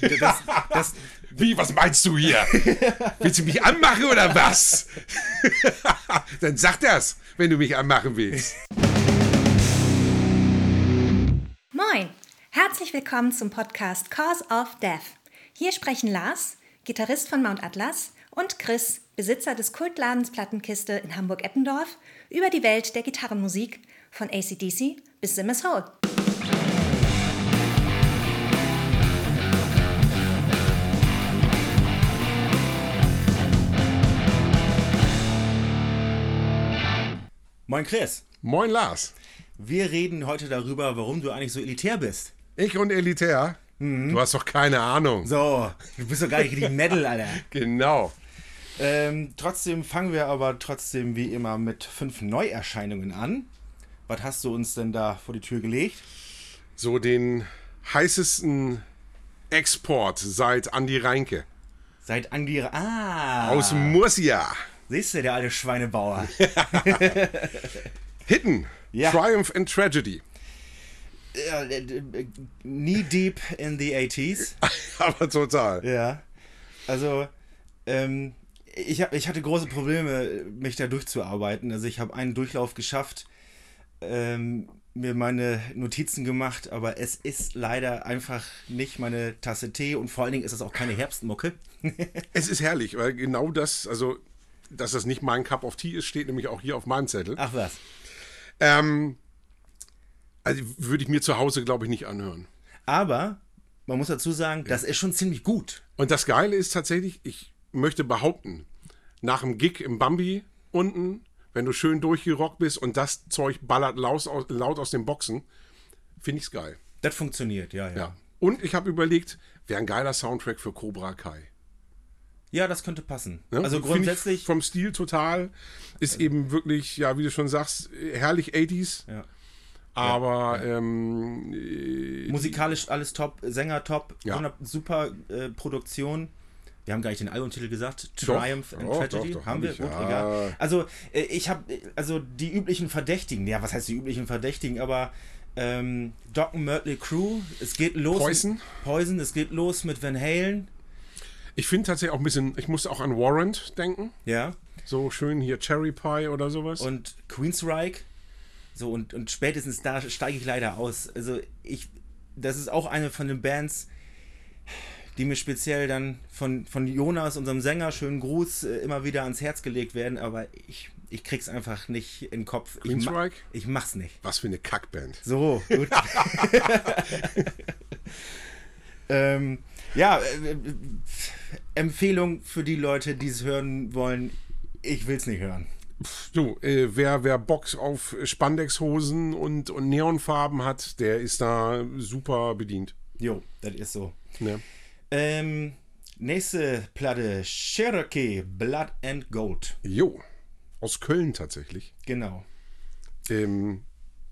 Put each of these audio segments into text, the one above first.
das, das, Wie, was meinst du hier? Willst du mich anmachen oder was? Dann sag das, wenn du mich anmachen willst. Moin! Herzlich willkommen zum Podcast Cause of Death. Hier sprechen Lars, Gitarrist von Mount Atlas, und Chris, Besitzer des Kultladens Plattenkiste in Hamburg-Eppendorf, über die Welt der Gitarrenmusik von ACDC bis Simmers Hole. Moin Chris, Moin Lars. wir reden heute darüber, warum du eigentlich so elitär bist. Ich und Elitär? Du hast doch keine Ahnung. So, du bist doch gar nicht richtig Metal, Alter. Genau. Ähm, trotzdem fangen wir aber trotzdem wie immer mit fünf Neuerscheinungen an. Was hast du uns denn da vor die Tür gelegt? So den heißesten Export seit Andi Reinke. Seit Andi... Ah, Aus Murcia. Siehst du, der alte Schweinebauer. Hidden. Ja. Triumph and Tragedy. Äh, äh, Knee deep in the 80s. Aber total. Ja. Also, ähm, ich, ich hatte große Probleme, mich da durchzuarbeiten. Also ich habe einen Durchlauf geschafft, ähm, mir meine Notizen gemacht, aber es ist leider einfach nicht meine Tasse Tee und vor allen Dingen ist es auch keine Herbstmucke. Es ist herrlich, weil genau das, also, dass das nicht mein Cup of Tea ist, steht nämlich auch hier auf meinem Zettel. Ach was. Ähm, also würde ich mir zu Hause, glaube ich, nicht anhören. Aber man muss dazu sagen, das ist schon ziemlich gut. Und das Geile ist tatsächlich, ich möchte behaupten, nach dem Gig im Bambi unten, wenn du schön durchgerockt bist und das Zeug ballert laut aus, laut aus den Boxen, finde ich's geil. Das funktioniert, ja, ja. Ja. Und ich habe überlegt, wäre ein geiler Soundtrack für Cobra Kai. Ja, das könnte passen. Ne? Also grundsätzlich. vom Stil total ist eben wirklich, ja, wie du schon sagst, herrlich 80s, Ja. aber ähm, äh, Musikalisch alles top, Sänger top, Ja. 100 super äh, Produktion. Wir haben gar nicht den Albumtitel gesagt. Doch. Triumph and Doch, Tragedy. doch, doch, haben hab wir? ich, Gut, ja. egal. Also, äh, ich habe, also die üblichen Verdächtigen, ja, was heißt die üblichen Verdächtigen, aber ähm, Doc and Mötley Crew, es geht los. Poison. Poison, es geht los mit Van Halen. Ich finde tatsächlich auch ein bisschen, ich musste auch an Warrant denken. Ja. So schön hier Cherry Pie oder sowas. Und Queensryche. So, und, und spätestens da steige ich leider aus. Also, ich, das ist auch eine von den Bands, die mir speziell dann von, von Jonas, unserem Sänger, schönen Gruß, äh, immer wieder ans Herz gelegt werden, aber ich, ich krieg's einfach nicht in den Kopf. Ich, ma ich mach's nicht. Was für eine Kackband. So, gut. ähm, ja, äh, äh, Empfehlung für die Leute, die es hören wollen. Ich will's nicht hören. Du, äh, wer, wer Bock auf Spandexhosen und, und Neonfarben hat, der ist da super bedient. Jo, das ist so. Ne? Ähm, nächste Platte, Cherokee, Blood and Gold. Jo, aus Köln tatsächlich. Genau. Ähm,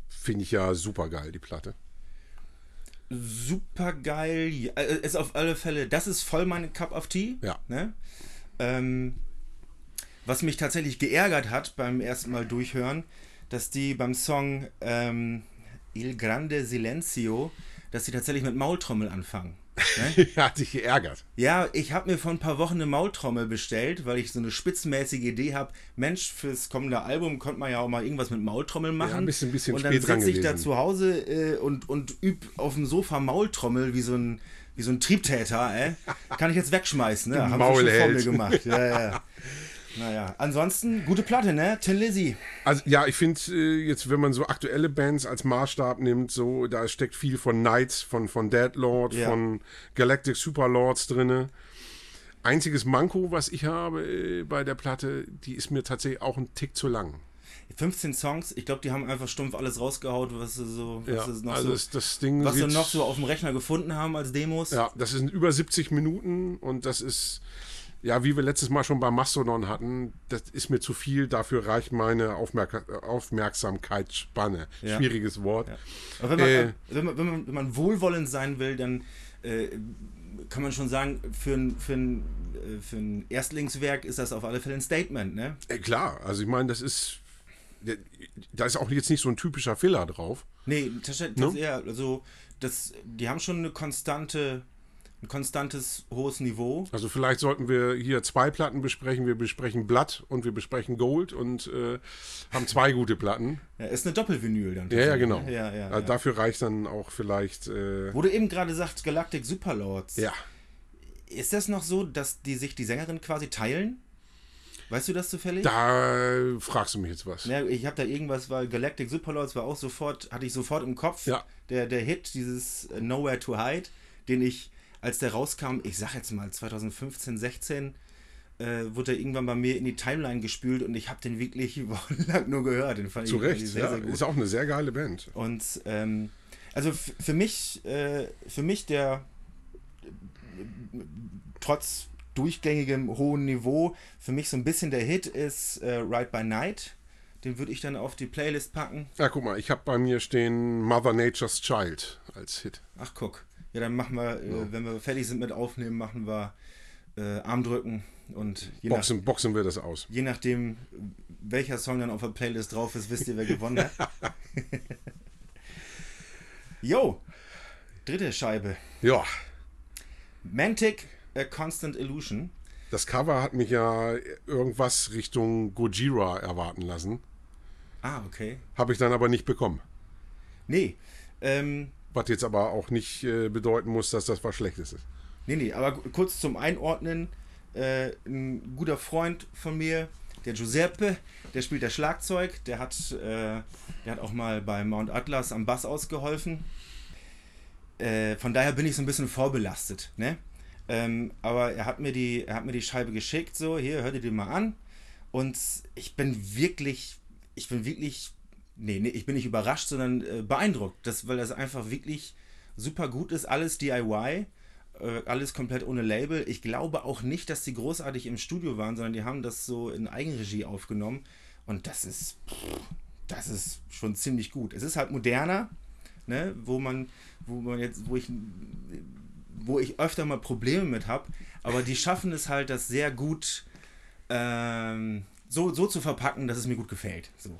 Finde ich ja super geil, die Platte. Super geil. Ja, äh, ist auf alle Fälle, das ist voll mein Cup of Tea. Ja. Ne? Ähm, was mich tatsächlich geärgert hat beim ersten Mal durchhören, dass die beim Song ähm, Il Grande Silencio, dass die tatsächlich mit Maultrommel anfangen. Ne? Hat dich geärgert. Ja, ich habe mir vor ein paar Wochen eine Maultrommel bestellt, weil ich so eine spitzmäßige Idee habe. Mensch, fürs kommende Album könnte man ja auch mal irgendwas mit Maultrommel machen. Ja, ein bisschen- bisschen und dann sitze ich da zu Hause äh, und, und üb auf dem Sofa Maultrommel wie so ein, wie so ein Triebtäter. Äh. Kann ich jetzt wegschmeißen, ne? Haben sie schon gemacht. Ja, ja. Naja, ansonsten gute Platte, ne? Tin Lizzy. Also ja, ich finde äh, jetzt, wenn man so aktuelle Bands als Maßstab nimmt, so da steckt viel von Knights, von, von Deadlord, Ja. von Galactic Superlords drinne. Einziges Manko, was ich habe äh, bei der Platte, die ist mir tatsächlich auch ein Tick zu lang. 15 Songs, ich glaube, die haben einfach stumpf alles rausgehaut, was sie so, was Ja, sie noch also so, das, Ding was sie noch so auf dem Rechner gefunden haben als Demos. Ja, das sind über 70 Minuten und das ist, ja, wie wir letztes Mal schon bei Mastodon hatten, das ist mir zu viel, dafür reicht meine Aufmerk Aufmerksamkeitsspanne. Ja. Schwieriges Wort. Ja. Aber wenn man, Äh, wenn, man, wenn, man, wenn man wohlwollend sein will, dann äh, kann man schon sagen, für ein, für, ein, äh, für ein Erstlingswerk ist das auf alle Fälle ein Statement, ne? Äh, klar, also ich meine, das ist, da ist auch jetzt nicht so ein typischer Filler drauf. Nee, das, das Ne? eher, also das, die haben schon eine konstante ein konstantes, hohes Niveau. Also vielleicht sollten wir hier zwei Platten besprechen. Wir besprechen Blood und wir besprechen Gold und äh, haben zwei gute Platten. Ja, ist eine Doppelvinyl dann. Ja, ja, genau. ne? Ja, ja, Also. Dafür reicht dann auch vielleicht. Äh, Wo du eben gerade sagst, Galactic Superlords. ja. Ist das noch so, dass die sich die Sängerin quasi teilen? Weißt du das zufällig? Da fragst du mich jetzt was. Ja, ich habe da irgendwas, weil Galactic Superlords war auch sofort, hatte ich sofort im Kopf. Ja. Der, der Hit, dieses Nowhere to Hide, den ich, als der rauskam, ich sag jetzt mal 2015, 16, äh, wurde er irgendwann bei mir in die Timeline gespült und ich habe den wirklich wochenlang nur gehört. Den fand Zu ich Recht, wirklich sehr, ja. sehr gut. Ist auch eine sehr geile Band. Und ähm, also für mich, äh, für mich der trotz durchgängigem hohen Niveau, für mich so ein bisschen der Hit ist äh, Ride by Night. Den würde ich dann auf die Playlist packen. Ja, guck mal, ich habe bei mir stehen Mother Nature's Child als Hit. Ach guck. Ja, dann machen wir, äh, wenn wir fertig sind mit Aufnehmen, machen wir äh, Armdrücken und je, nach, Boxen, boxen wir das aus. je nachdem, welcher Song dann auf der Playlist drauf ist, wisst ihr, wer gewonnen hat. Jo, dritte Scheibe. Ja, Mantic, A Constant Illusion. das Cover hat mich ja irgendwas Richtung Gojira erwarten lassen. Ah, okay. Habe ich dann aber nicht bekommen. Nee, ähm, Was jetzt aber auch nicht äh, bedeuten muss, dass das was Schlechtes ist. nee, nee, aber kurz zum Einordnen. Äh, ein guter Freund von mir, der Giuseppe, der spielt das Schlagzeug. Der hat, äh, der hat auch mal bei Mount Atlas am Bass ausgeholfen. Äh, von daher bin ich so ein bisschen vorbelastet, ne? Ähm, aber er hat, mir die, er hat mir die Scheibe geschickt, so, hier, hör dir die mal an. Und ich bin wirklich, ich bin wirklich, nee, nee ich bin nicht überrascht, sondern äh, beeindruckt, das, weil das einfach wirklich super gut ist. Alles DIY, äh, alles komplett ohne Label. Ich glaube auch nicht, dass die großartig im Studio waren, sondern die haben das so in Eigenregie aufgenommen. Und das ist, pff, das ist schon ziemlich gut. Es ist halt moderner, ne, wo man, wo man jetzt, wo ich, wo ich öfter mal Probleme mit habe, aber die schaffen es halt, das sehr gut ähm, so, so zu verpacken, dass es mir gut gefällt. So.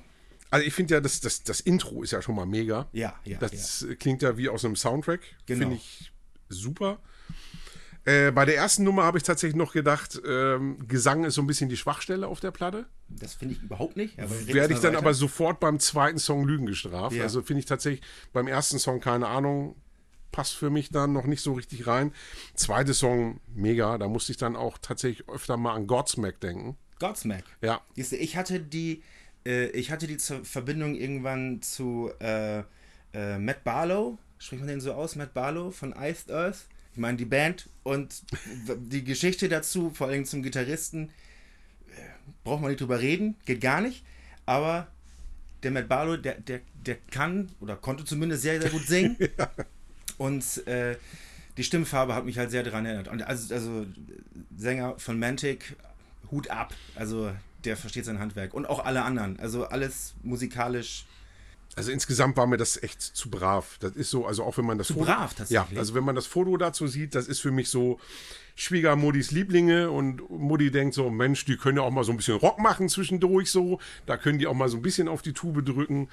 Also ich finde ja, das, das, das Intro ist ja schon mal mega. Ja, ja, Das klingt ja wie aus einem Soundtrack. Genau. Finde ich super. Äh, bei der ersten Nummer habe ich tatsächlich noch gedacht, ähm, Gesang ist so ein bisschen die Schwachstelle auf der Platte. Das finde ich überhaupt nicht. Werde ich dann weiter. aber sofort beim zweiten Song Lügen gestraft. Ja. Also finde ich tatsächlich beim ersten Song keine Ahnung, passt für mich dann noch nicht so richtig rein. Zweite Song mega, da musste ich dann auch tatsächlich öfter mal an Godsmack denken. Godsmack. Ja, ich hatte die, äh, ich hatte die zur Verbindung irgendwann zu äh, äh, Matt Barlow, spricht man den so aus, Matt Barlow von Iced Earth. Ich meine, die Band und die Geschichte dazu, vor allem zum Gitarristen, äh, braucht man nicht drüber reden, geht gar nicht. Aber der Matt Barlow, der, der, der kann oder konnte zumindest sehr, sehr gut singen. Und äh, die Stimmfarbe hat mich halt sehr daran erinnert. Und also, also Sänger von Mantic, Hut ab. Also der versteht sein Handwerk. Und auch alle anderen. Also alles musikalisch. Also insgesamt war mir das echt zu brav. Das ist so, also auch wenn man das Zu Foto, brav tatsächlich? Ja, also wenn man das Foto dazu sieht, das ist für mich so Schwiegermuttis Lieblinge und Mutti denkt so, Mensch, die können ja auch mal so ein bisschen Rock machen zwischendurch so. Da können die auch mal so ein bisschen auf die Tube drücken.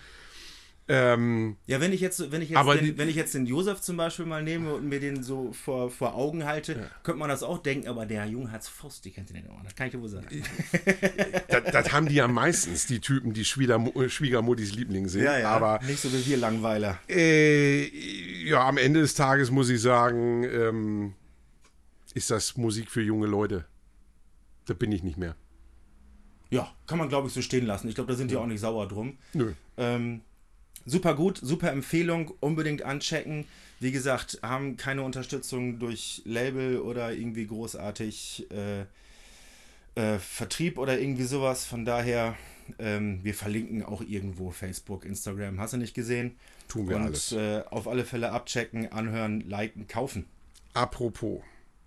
Ähm, Ja, wenn ich jetzt, wenn ich jetzt, den, die- wenn ich jetzt den Josef zum Beispiel mal nehme und mir den so vor, vor Augen halte, könnte man das auch denken, aber der Junge hat's Faust, die kennt ihr den auch. Das kann ich dir wohl sagen. das, das haben die ja meistens, die Typen, die äh, Schwiegermuttis Liebling sind. Aber nicht so wie wir Langweiler. äh, ja, am Ende des Tages muss ich sagen, ähm, ist das Musik für junge Leute. Da bin ich nicht mehr. Ja, kann man glaube ich so stehen lassen. Ich glaube, da sind die auch nicht sauer drum. Nö. Ähm, super gut, super Empfehlung, unbedingt anchecken. Wie gesagt, haben keine Unterstützung durch Label oder irgendwie großartig äh, äh, Vertrieb oder irgendwie sowas. Von daher, ähm, wir verlinken auch irgendwo Facebook, Instagram. Hast du nicht gesehen? Tun wir Und alles. äh, auf alle Fälle abchecken, anhören, liken, kaufen. Apropos,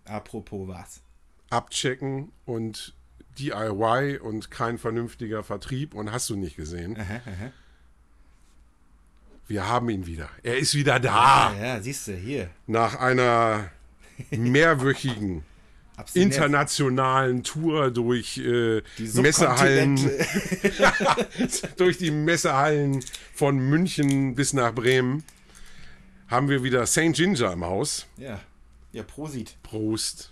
Apropos was? abchecken und DIY und kein vernünftiger Vertrieb und hast du nicht gesehen. Wir haben ihn wieder. Er ist wieder da. Ah, ja, siehst du, hier. Nach einer mehrwöchigen internationalen Tour durch äh, Die Messehallen, durch die Messehallen von München bis nach Bremen, haben wir wieder St. Ginger im Haus. ja. Ja, Prosit. Prost.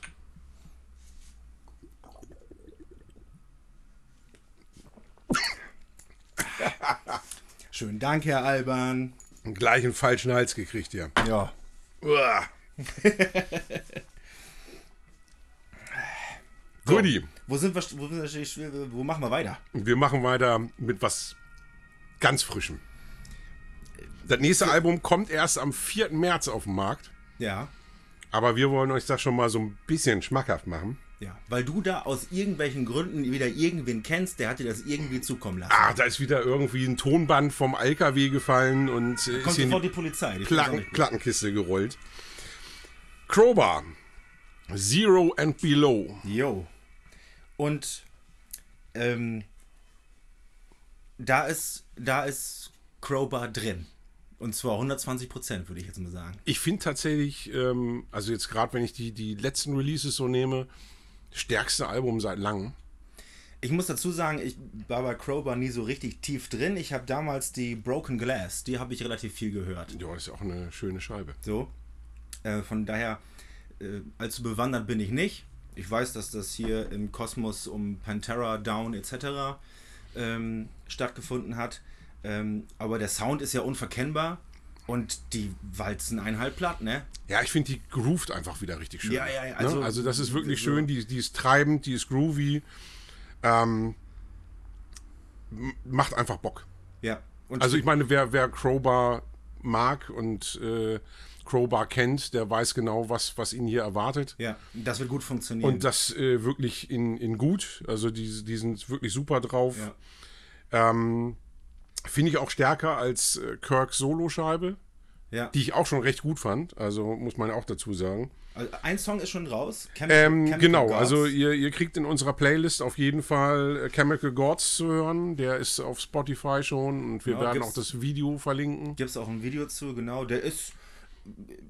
Schönen Dank, Herr Alban. Gleich einen falschen Hals gekriegt, ja. Ja. Uah. Goodie. Wo sind wir, wo, sind wir- wo machen wir weiter? Wir machen weiter mit was ganz Frischem. Das nächste Album kommt erst am 4. März auf den Markt. Ja. Aber wir wollen euch das schon mal so ein bisschen schmackhaft machen. Ja. Weil du da aus irgendwelchen Gründen wieder irgendwen kennst, der hat dir das irgendwie zukommen lassen. Ah, da ist wieder irgendwie ein Tonband vom LKW gefallen und äh, Kommt ist sofort die Polizei. Die Platten. Plattenkiste gerollt. Crowbar. Zero and Below. Jo. Und ähm, da ist, da ist Crowbar drin. Und zwar 120 Prozent, würde ich jetzt mal sagen. Ich finde tatsächlich, ähm, also jetzt gerade wenn ich die, die letzten Releases so nehme, stärkste Album seit langem. Ich muss dazu sagen, ich war bei Crowbar nie so richtig tief drin. Ich habe damals die Broken Glass, die habe ich relativ viel gehört. Ja, ist ja auch eine schöne Scheibe. So. Äh, von daher, äh, allzu bewandert bin ich nicht. Ich weiß, dass das hier im Kosmos um Pantera, Down etc. Ähm, stattgefunden hat. Ähm, aber der Sound ist ja unverkennbar und die walzen eineinhalb platt, ne? Ja, ich finde, die groovt einfach wieder richtig schön. Ja, ja, ja, Ne? also- Also, das ist wirklich so- schön. Die, die ist treibend, die ist groovy. Ähm, macht einfach Bock. Ja. Und Also ich meine, wer, wer Crowbar mag und äh, Crowbar kennt, der weiß genau, was, was ihn hier erwartet. ja, das wird gut funktionieren. Und das äh, wirklich in, in gut. Also die, die sind wirklich super drauf. ja. Ähm, Finde ich auch stärker als äh, Kirks Soloscheibe, ja. die ich auch schon recht gut fand. Also muss man auch dazu sagen. Also ein Song ist schon raus. Chemical- Ähm, Chemical genau, Gods. also ihr, ihr kriegt in unserer Playlist auf jeden Fall äh, Chemical Gods zu hören. Der ist auf Spotify schon und wir Ja, werden auch das Video verlinken. Gibt es auch ein Video zu, genau. Der ist,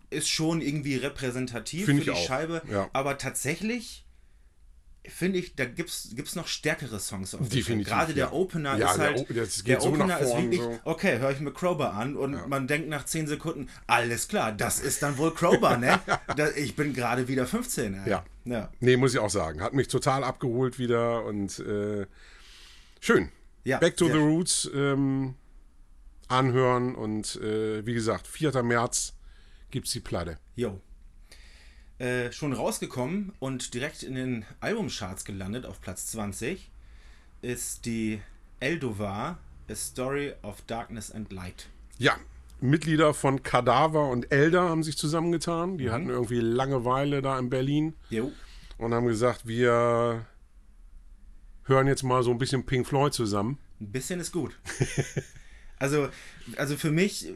ist schon irgendwie repräsentativ Find für die auch, Scheibe. ja. Aber tatsächlich finde ich, da gibt es noch stärkere Songs auf Definitiv. Gerade der ja. Opener Ja, ist der halt. O- das der so Opener nach ist vorn, wirklich, so. okay, höre ich mir Crowbar an und man denkt nach 10 Sekunden, alles klar, das ist dann wohl Crowbar, ne? da, ich bin gerade wieder 15. Ey. Ja. ja. Nee, muss ich auch sagen. Hat mich total abgeholt wieder und äh, schön. Ja, Back to the. Roots ähm, anhören und äh, wie gesagt, 4. März gibt's die Platte. Jo. Äh, schon rausgekommen und direkt in den Albumcharts gelandet auf Platz 20 ist die Eldovar, A Story of Darkness and Light. Ja, Mitglieder von Kadaver und Elder haben sich zusammengetan. Mhm. Die hatten irgendwie Langeweile da in Berlin Jo. und haben gesagt, wir hören jetzt mal so ein bisschen Pink Floyd zusammen. Ein bisschen ist gut. also, also für mich,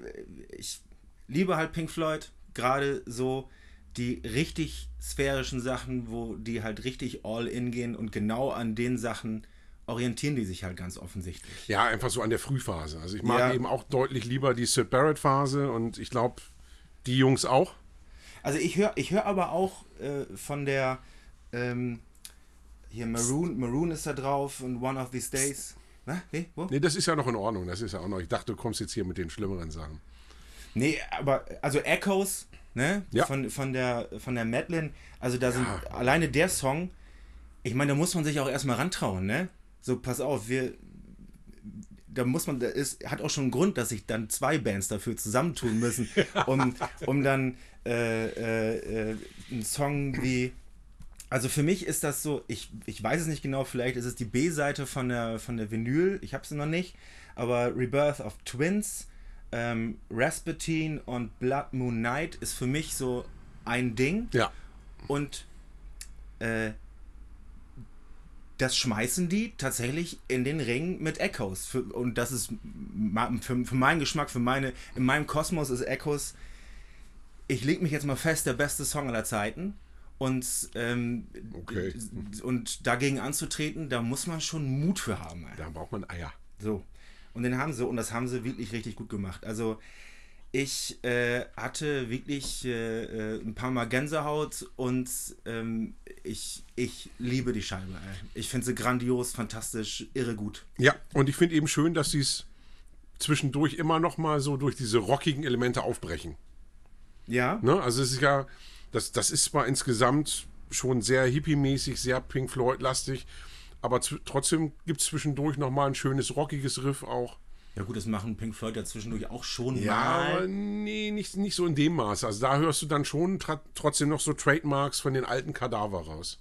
ich liebe halt Pink Floyd, gerade so die richtig sphärischen Sachen, wo die halt richtig all in gehen und genau an den Sachen orientieren die sich halt ganz offensichtlich. Ja, einfach so an der Frühphase. Also ich mag Ja. eben auch deutlich lieber die Sid Barrett Phase und ich glaube, die Jungs auch. Also ich höre ich hör aber auch äh, von der ähm, hier Maroon, Maroon ist da drauf und One of These Days. Na, nee, wo? Nee, das ist ja noch in Ordnung. Das ist ja auch noch. Ich dachte, du kommst jetzt hier mit den schlimmeren Sachen. Nee, aber also Echoes, ne? Ja. Von, von der von der Madeline, also da sind alleine der Song, ich meine, da muss man sich auch erstmal rantrauen, ne? So, pass auf, wir da muss man, da ist, hat auch schon einen Grund, dass sich dann zwei Bands dafür zusammentun müssen, um, um dann äh, äh, äh, einen Song wie. Also für mich ist das so, ich, ich weiß es nicht genau, vielleicht ist es die B-Seite von der, von der Vinyl, ich habe sie noch nicht, aber Rebirth of Twins, ähm, Rasputin und Blood Moon Night ist für mich so ein Ding Ja. und äh, das schmeißen die tatsächlich in den Ring mit Echoes. Für, und das ist für, für meinen Geschmack, für meine, in meinem Kosmos ist Echoes, ich leg mich jetzt mal fest, der beste Song aller Zeiten. Und, ähm, Okay. und dagegen anzutreten, da muss man schon Mut für haben. ey. Da braucht man Eier. So. Und den haben sie, und das haben sie wirklich richtig gut gemacht. Also, ich äh, hatte wirklich äh, äh, ein paar Mal Gänsehaut und ähm, ich, ich liebe die Scheibe. Ey. Ich finde sie grandios, fantastisch, irre gut. Ja, und ich finde eben schön, dass sie es zwischendurch immer noch mal so durch diese rockigen Elemente aufbrechen. Ja? Ne? Also es ist ja, Das, das ist zwar insgesamt schon sehr hippie-mäßig, sehr Pink Floyd-lastig, aber zu, trotzdem gibt es zwischendurch nochmal ein schönes rockiges Riff auch. Ja gut, das machen Pink Floyd ja zwischendurch auch schon Ja, mal. nee, nicht, nicht so in dem Maß. Also da hörst du dann schon trotzdem noch so Trademarks von den alten Kadaver raus.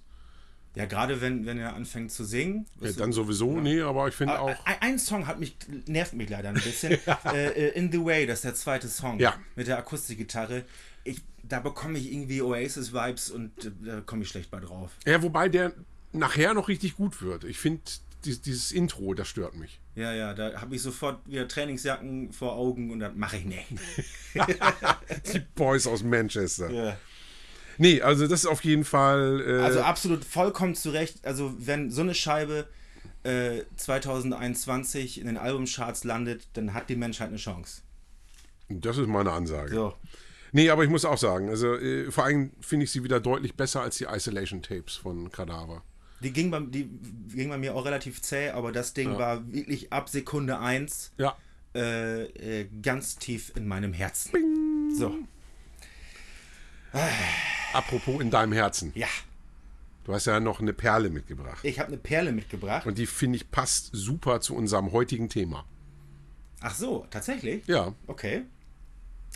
Ja, gerade wenn, wenn er anfängt zu singen. Ja, weißt du, dann sowieso, nee, aber ich finde auch. Ein, ein Song hat mich, nervt mich leider ein bisschen. äh, äh, In the Way, das ist der zweite Song. Ja. Mit der Akustikgitarre. Ich, da bekomme ich irgendwie Oasis-Vibes und äh, da komme ich schlecht bei drauf. Ja, wobei der nachher noch richtig gut wird. Ich finde dieses, dieses Intro, das stört mich. Ja, ja, da habe ich sofort wieder Trainingsjacken vor Augen und dann mache ich nicht. Die Boys aus Manchester. Ja. Nee, also das ist auf jeden Fall. Äh, Also absolut vollkommen zu Recht. Also wenn so eine Scheibe äh, 2021 in den Albumcharts landet, dann hat die Menschheit eine Chance. das ist meine Ansage. So. Nee, aber ich muss auch sagen, also äh, vor allem finde ich sie wieder deutlich besser als die Isolation Tapes von Kadaver. Die ging, bei, die ging bei mir auch relativ zäh, aber das Ding war wirklich ab Sekunde 1 Ja. äh, äh, ganz tief in meinem Herzen. So, Apropos in deinem Herzen. ja. Du hast ja noch eine Perle mitgebracht. Ich habe eine Perle mitgebracht. Und die finde ich passt super zu unserem heutigen Thema. Ach so, tatsächlich? Ja, Okay.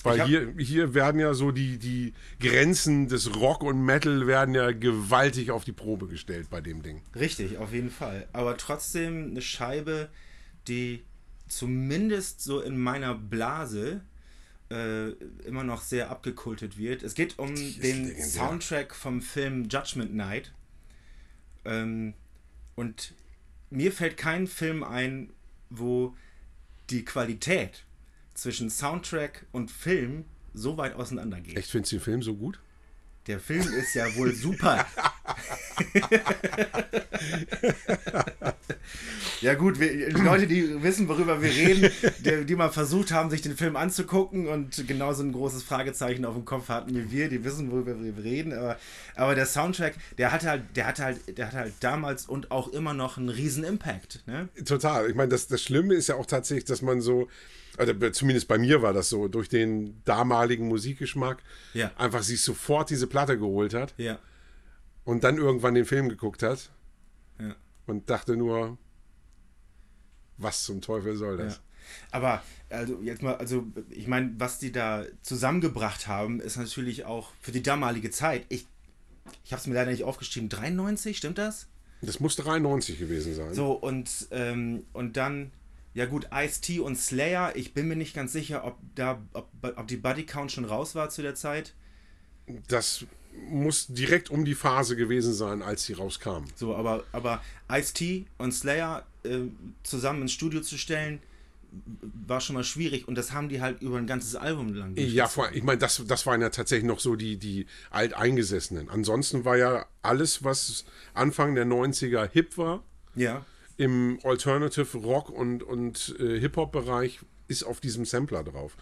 Weil hier, hier werden ja so die, die Grenzen des Rock und Metal werden ja gewaltig auf die Probe gestellt bei dem Ding. Richtig, auf jeden Fall. Aber trotzdem eine Scheibe, die zumindest so in meiner Blase äh, immer noch sehr abgekultet wird. Es geht um den legendär. Soundtrack vom Film Judgment Night. Ähm, und mir fällt kein Film ein, wo die Qualität zwischen Soundtrack und Film so weit auseinander geht. Echt, findest du den Film so gut? Der Film ist ja wohl super. ja gut, wir, die Leute, die wissen, worüber wir reden, die, die mal versucht haben, sich den Film anzugucken und genauso ein großes Fragezeichen auf dem Kopf hatten wie wir, die wissen, worüber wir reden. Aber, aber der Soundtrack, der hatte halt, der hatte halt, der hatte halt damals und auch immer noch einen riesen Impact. Ne? Total. Ich meine, das, das Schlimme ist ja auch tatsächlich, dass man so, also zumindest bei mir war das so, durch den damaligen Musikgeschmack Ja. einfach sich sofort diese Platte geholt hat Ja. und dann irgendwann den Film geguckt hat Ja. und dachte nur, was zum Teufel soll das? Ja. Aber also jetzt mal, also ich meine, was die da zusammengebracht haben, ist natürlich auch für die damalige Zeit. Ich, ich habe es mir leider nicht aufgeschrieben. 93, stimmt das? Das muss 93 gewesen sein. So und ähm, und dann ja gut, Ice-T und Slayer. Ich bin mir nicht ganz sicher, ob da ob, ob die Buddy Count schon raus war zu der Zeit. Das muss direkt um die Phase gewesen sein, als sie rauskam. So, aber aber Ice-T und Slayer äh, zusammen ins Studio zu stellen, war schon mal schwierig und das haben die halt über ein ganzes Album lang. Ja, vor, ich meine, das, das waren ja tatsächlich noch so die, die Alteingesessenen. Ansonsten war ja alles, was Anfang der 90er hip war, Ja. Im Alternative Rock und, und äh, Hip-Hop-Bereich, ist auf diesem Sampler drauf.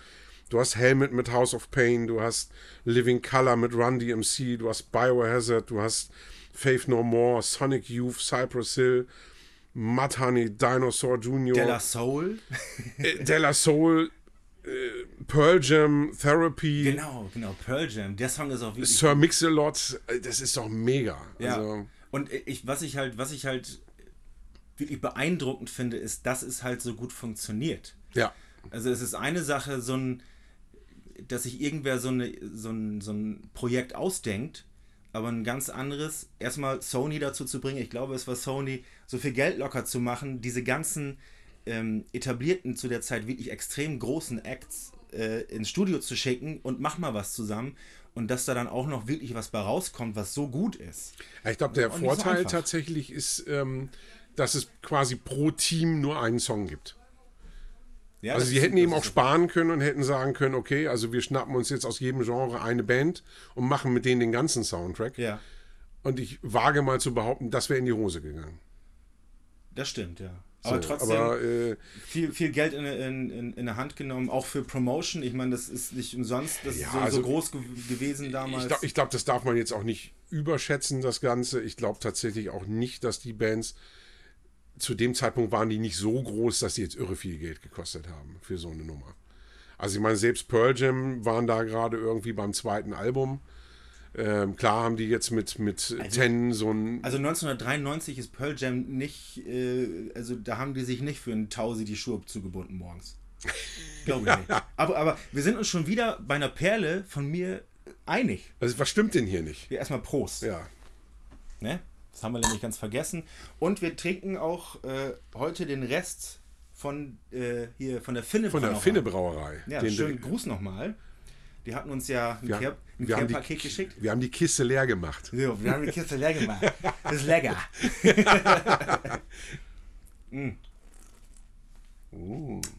Du hast Helmet mit House of Pain, du hast Living Color mit Run DMC, du hast Biohazard, du hast Faith No More, Sonic Youth, Cypress Hill, Mudhoney, Dinosaur Jr., Della Soul. äh, Della Soul, äh, Pearl Jam, Therapy, Genau, genau, Pearl Jam. Der Song ist auch wirklich. Sir Mix-a-Lot, äh, das ist doch mega. ja. Also, Und ich, was ich halt, was ich halt wirklich beeindruckend finde, ist, dass es halt so gut funktioniert. ja. Also es ist eine Sache, so ein, dass sich irgendwer so, eine, so, ein, so ein Projekt ausdenkt, aber ein ganz anderes, erstmal Sony dazu zu bringen, ich glaube, es war Sony, so viel Geld locker zu machen, diese ganzen ähm, etablierten, zu der Zeit wirklich extrem großen Acts äh, ins Studio zu schicken und mach mal was zusammen und dass da dann auch noch wirklich was bei rauskommt, was so gut ist. Ich glaube, der so Vorteil einfach. tatsächlich ist, ähm, dass es quasi pro Team nur einen Song gibt. Ja, Also sie hätten eben auch sparen können und hätten sagen können, okay, also wir schnappen uns jetzt aus jedem Genre eine Band und machen mit denen den ganzen Soundtrack. Ja, Und ich wage mal zu behaupten, das wäre in die Hose gegangen. das stimmt, ja. So, Aber trotzdem, aber äh, viel, viel Geld in, in, in, in der Hand genommen, auch für Promotion. Ich meine, das ist nicht umsonst, das Ja, ist so, also so groß ge gewesen damals. ich glaube, glaub, das darf man jetzt auch nicht überschätzen, das Ganze. Ich glaube tatsächlich auch nicht, dass die Bands zu dem Zeitpunkt waren die nicht so groß, dass sie jetzt irre viel Geld gekostet haben für so eine Nummer. Also ich meine, selbst Pearl Jam waren da gerade irgendwie beim zweiten Album. Ähm, klar haben die jetzt mit, mit Ten so ein. Also 1993 ist Pearl Jam nicht, äh, also da haben die sich nicht für einen Tausi die Schuhe zugebunden morgens. Glaube ich nicht. Aber, aber wir sind uns schon wieder bei einer Perle von mir einig. Also, was stimmt denn hier nicht? Wir erstmal Prost. Ja. Ne? Das haben wir nämlich ganz vergessen. Und wir trinken auch äh, heute den Rest von äh, hier von der Finne Von der. Finne Brauerei. Ja, Den- schönen Gruß nochmal. Die hatten uns ja ein wir, Care- ein wir, haben Care-Paket die, geschickt. wir haben die Kiste leer gemacht. So, wir haben die Kiste leer gemacht. Das ist lecker. Mm.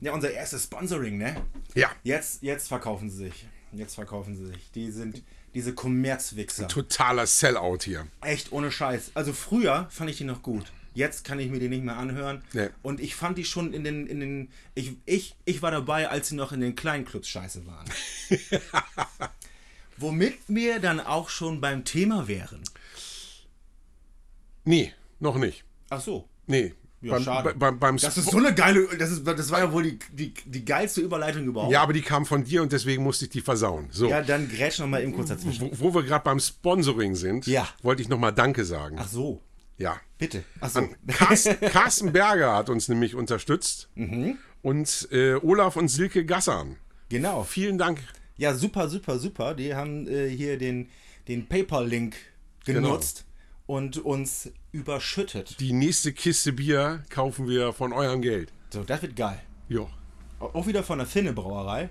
Ja, unser erstes Sponsoring, ne? Ja. Jetzt, jetzt verkaufen sie sich. Jetzt verkaufen sie sich. Die sind diese Kommerzwichser. Totaler Sellout hier. Echt ohne Scheiß. Also früher fand ich die noch gut. Jetzt kann ich mir die nicht mehr anhören. Nee. Und ich fand die schon in den, in den. Ich, ich, ich war dabei, als sie noch in den kleinen Clubs scheiße waren. Womit wir dann auch schon beim Thema wären. Nee, noch nicht. Ach so. Nee. Ja, beim, schade. bei- beim, beim Das ist so eine geile. Das, ist, das war ja wohl die, die, die geilste Überleitung überhaupt. ja, aber die kam von dir und deswegen musste ich die versauen. So. Ja, dann grätsch noch mal eben kurz dazwischen. Wo, wo wir gerade beim Sponsoring sind, Ja. wollte ich nochmal Danke sagen. Ach so. Ja. Bitte. Ach so. Carsten, Carsten Berger hat uns nämlich unterstützt Mhm. und äh, Olaf und Silke Gassan. Genau. Vielen Dank. Ja, super, super, super. Die haben äh, hier den, den PayPal-Link genutzt und uns überschüttet. Die nächste Kiste Bier kaufen wir von eurem Geld. So, das wird geil. Jo. Auch wieder von der Finne Brauerei.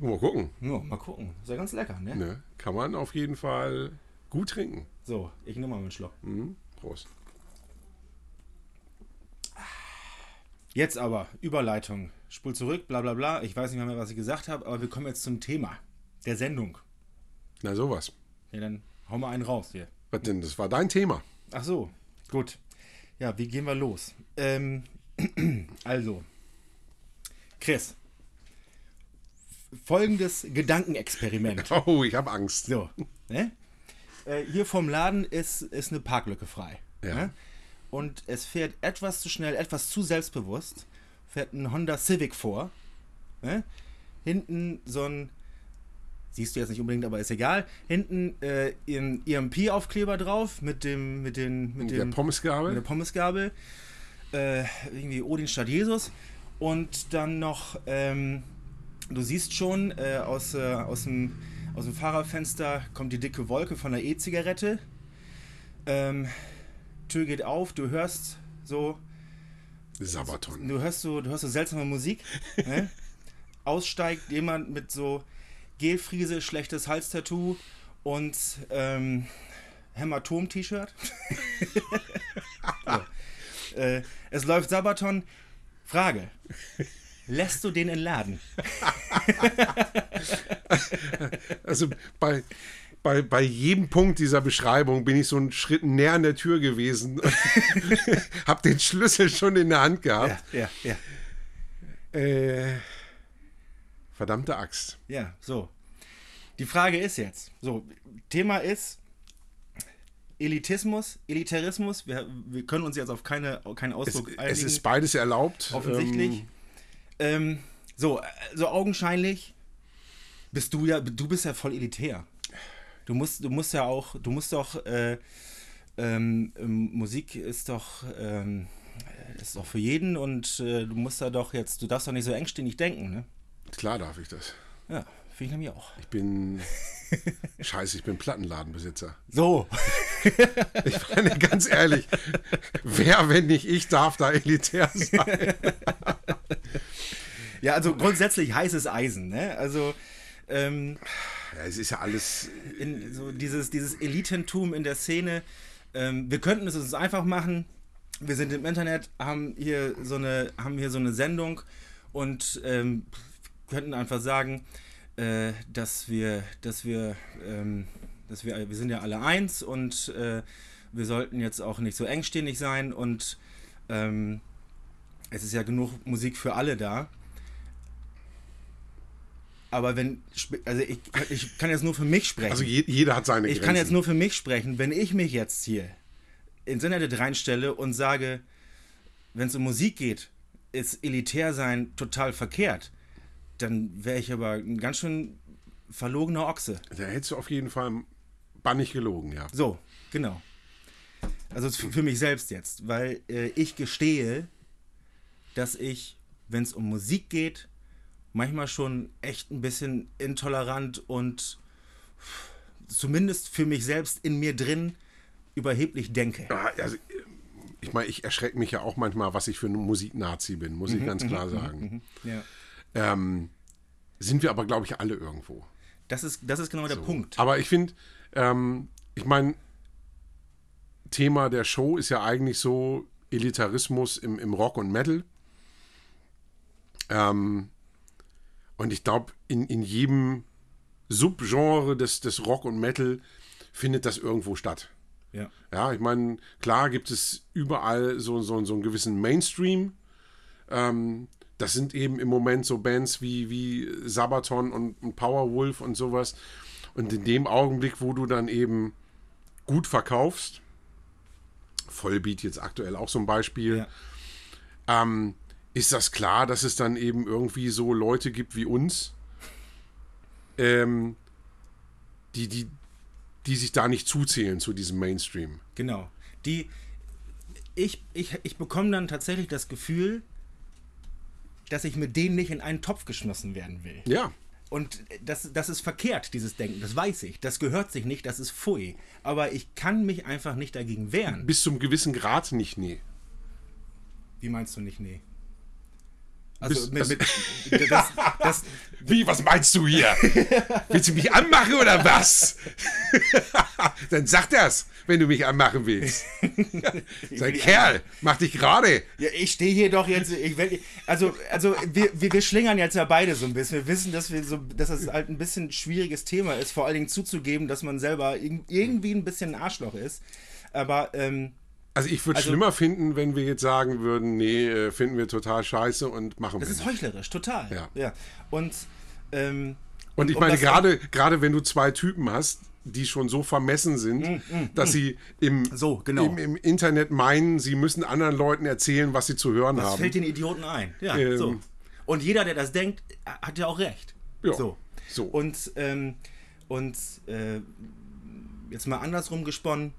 Mal gucken. Ja, mal gucken. Ist ja ganz lecker, ne? Ne? Kann man auf jeden Fall gut trinken. So, ich nehme mal einen Schluck. Mhm. Prost. Jetzt aber, Überleitung. Spul zurück, bla bla bla. Ich weiß nicht mehr, was ich gesagt habe, aber wir kommen jetzt zum Thema der Sendung. Na sowas. Ja, dann hau mal einen raus hier. Was denn? Das war dein Thema. Ach so, gut. Ja, wie gehen wir los? Ähm, also, Chris. Folgendes Gedankenexperiment. Oh, ich habe Angst. So, ne? Äh, hier vom Laden ist, ist eine Parklücke frei. Ja. Ne? Und es fährt etwas zu schnell, etwas zu selbstbewusst, fährt ein Honda Civic vor. Ne? Hinten so ein, siehst du jetzt nicht unbedingt, aber ist egal, hinten äh, ein EMP-Aufkleber drauf mit dem, mit den, mit Mit dem, der mit Pommesgabel. der Pommesgabel. Äh, irgendwie Odin statt Jesus. Und dann noch, ähm, du siehst schon, äh, aus, äh, aus, dem, aus dem Fahrerfenster kommt die dicke Wolke von der E-Zigarette. Ähm, Tür geht auf, du hörst so, Sabaton. du hörst so, du hörst so seltsame Musik. ne? Aussteigt jemand mit so Gelfriese, schlechtes Halstattoo und ähm, Hämatom-T-Shirt. so. äh, es läuft Sabaton. Frage. Lässt du den entladen? Also bei, bei, bei jedem Punkt dieser Beschreibung bin ich so einen Schritt näher an der Tür gewesen. hab den Schlüssel schon in der Hand gehabt. ja, ja. Äh, verdammte Axt. Ja, so. Die Frage ist jetzt, so, Thema ist Elitismus, Elitarismus. Wir, wir können uns jetzt auf keine, keinen Es, Ausdruck es ist beides erlaubt. offensichtlich. Ähm, Ähm, so, also augenscheinlich bist du ja, du bist ja voll elitär. Du musst, du musst ja auch, du musst doch, äh, ähm, ähm, Musik ist doch, ähm, ist doch für jeden und äh, du musst da doch jetzt, du darfst doch nicht so engständig denken, ne? Klar darf ich das. Ja, finde ich nämlich auch. Ich bin. Scheiße, ich bin Plattenladenbesitzer. So, Ich meine, ganz ehrlich, wer, wenn nicht ich, darf da elitär sein? ja, also grundsätzlich heißes Eisen, ne? Also, ähm, Ja, es ist ja alles. in so dieses, dieses Elitentum in der Szene. Ähm, wir könnten es uns einfach machen. Wir sind im Internet, haben hier so eine, haben hier so eine Sendung und ähm, könnten einfach sagen, äh, dass wir, dass wir, ähm, dass wir, wir sind ja alle eins und äh, wir sollten jetzt auch nicht so engstirnig sein und ähm, es ist ja genug Musik für alle da. Aber wenn, also ich, ich kann jetzt nur für mich sprechen. Also je, jeder hat seine Ich Grenzen. kann jetzt nur für mich sprechen, wenn ich mich jetzt hier ins Internet reinstelle und sage, wenn es um Musik geht, ist elitär sein total verkehrt, dann wäre ich aber ein ganz schön verlogener Ochse. Da hättest du auf jeden Fall bannig gelogen, ja. So, genau. Also für mich selbst jetzt, weil äh, ich gestehe, dass ich, wenn es um Musik geht, manchmal schon echt ein bisschen intolerant und zumindest für mich selbst in mir drin überheblich denke. Also, ich meine, ich erschrecke mich ja auch manchmal, was ich für ein Musiknazi bin, muss ich ganz klar sagen. Ja. Ähm, sind wir aber, glaube ich, alle irgendwo. Das ist, das ist genau der Punkt. Aber ich finde, ähm, ich meine, Thema der Show ist ja eigentlich so Elitarismus im, im Rock und Metal. Ähm, und ich glaube, in, in jedem Subgenre des, des Rock und Metal findet das irgendwo statt. Ja. Ja, ich meine, klar gibt es überall so, so, so einen gewissen Mainstream. Ähm, das sind eben im Moment so Bands wie, wie Sabaton und, und Powerwolf und sowas. Und in dem Augenblick, wo du dann eben gut verkaufst, Vollbeat jetzt aktuell auch so ein Beispiel, Ja. ähm, ist das klar, dass es dann eben irgendwie so Leute gibt wie uns, ähm, die, die, die sich da nicht zuzählen zu diesem Mainstream. Genau. Die, ich, ich, ich bekomme dann tatsächlich das Gefühl, dass ich mit denen nicht in einen Topf geschmissen werden will. Ja, Und das, das ist verkehrt, dieses Denken, das weiß ich. Das gehört sich nicht, das ist Pfui. Aber ich kann mich einfach nicht dagegen wehren. bis zum gewissen Grad nicht, nee. Wie meinst du nicht, nee? Also mit, mit, das, das, Wie, was meinst du hier? Willst du mich anmachen oder was? Dann sag das, wenn du mich anmachen willst. Sag, Kerl, mach dich gerade. ja, ich stehe hier doch jetzt. Ich, also, also wir, wir, wir schlingern jetzt ja beide so ein bisschen. Wir wissen, dass wir so, dass das halt ein bisschen ein schwieriges Thema ist, vor allen Dingen zuzugeben, dass man selber irg- irgendwie ein bisschen ein Arschloch ist. Aber ähm, Also ich würde Also- schlimmer finden, wenn wir jetzt sagen würden, nee, äh, finden wir total scheiße und machen das wir ist nicht. heuchlerisch, total. Ja. ja. Und ähm, Und ich meine, das- gerade gerade wenn du zwei Typen hast, die schon so vermessen sind, dass sie im, Mm, So, genau. im, im Internet meinen, sie müssen anderen Leuten erzählen, was sie zu hören Das haben. fällt den Idioten ein. Ja, Ähm. so. Und jeder, der das denkt, hat ja auch recht. Ja, So. so. Und, ähm, und äh, jetzt mal andersrum gesponnen,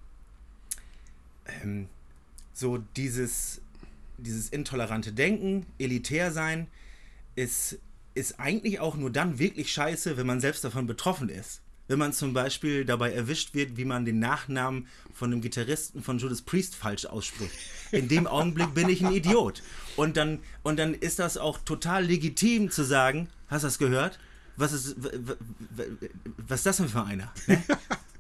ähm, so dieses, dieses intolerante Denken, elitär sein, ist, ist eigentlich auch nur dann wirklich scheiße, wenn man selbst davon betroffen ist. Wenn man zum Beispiel dabei erwischt wird, wie man den Nachnamen von einem Gitarristen von Judas Priest falsch ausspricht. In dem Augenblick bin ich ein Idiot. Und dann, und dann ist das auch total legitim zu sagen, hast du das gehört? Was ist, was ist das denn für einer? Ne?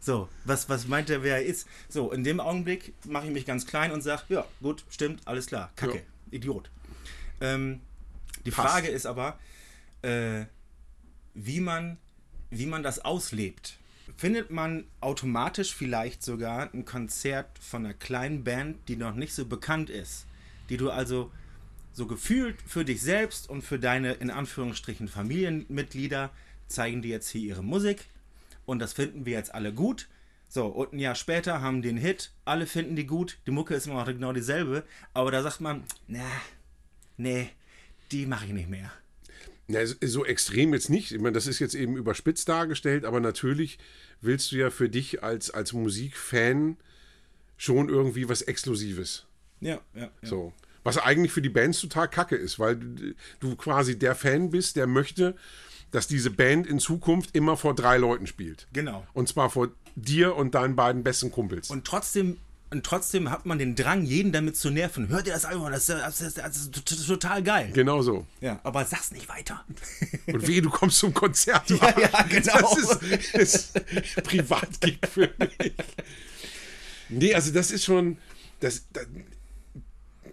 So, was, was meint der, wer er ist? So, in dem Augenblick mache ich mich ganz klein und sage, ja, gut, stimmt, alles klar, Kacke, Ja. Idiot. Ähm, die Passt. Frage ist aber, äh, wie, man, wie man das auslebt. Findet man automatisch vielleicht sogar ein Konzert von einer kleinen Band, die noch nicht so bekannt ist, die du also so gefühlt für dich selbst und für deine in Anführungsstrichen Familienmitglieder zeigen die jetzt hier ihre Musik und das finden wir jetzt alle gut. So, und ein Jahr später haben die einen Hit, alle finden die gut, die Mucke ist immer noch genau dieselbe, aber da sagt man, na, nee, die mache ich nicht mehr. Na, so- extrem jetzt nicht. Ich meine, das ist jetzt eben überspitzt dargestellt, aber natürlich willst du ja für dich als, als Musikfan schon irgendwie was Exklusives. Ja, ja. ja. So. Was eigentlich für die Bands total kacke ist, weil du, du quasi der Fan bist, der möchte, dass diese Band in Zukunft immer vor drei Leuten spielt. Genau. Und zwar vor dir und deinen beiden besten Kumpels. Und trotzdem, und trotzdem hat man den Drang, jeden damit zu nerven. Hört ihr das Album? Das, das, das, das ist total geil. genau so. Ja, aber sag's nicht weiter. Und wehe, du kommst zum Konzert. Ja, ja, genau. Das ist, ist Privatgig für mich. Nee, also das ist schon, das, da,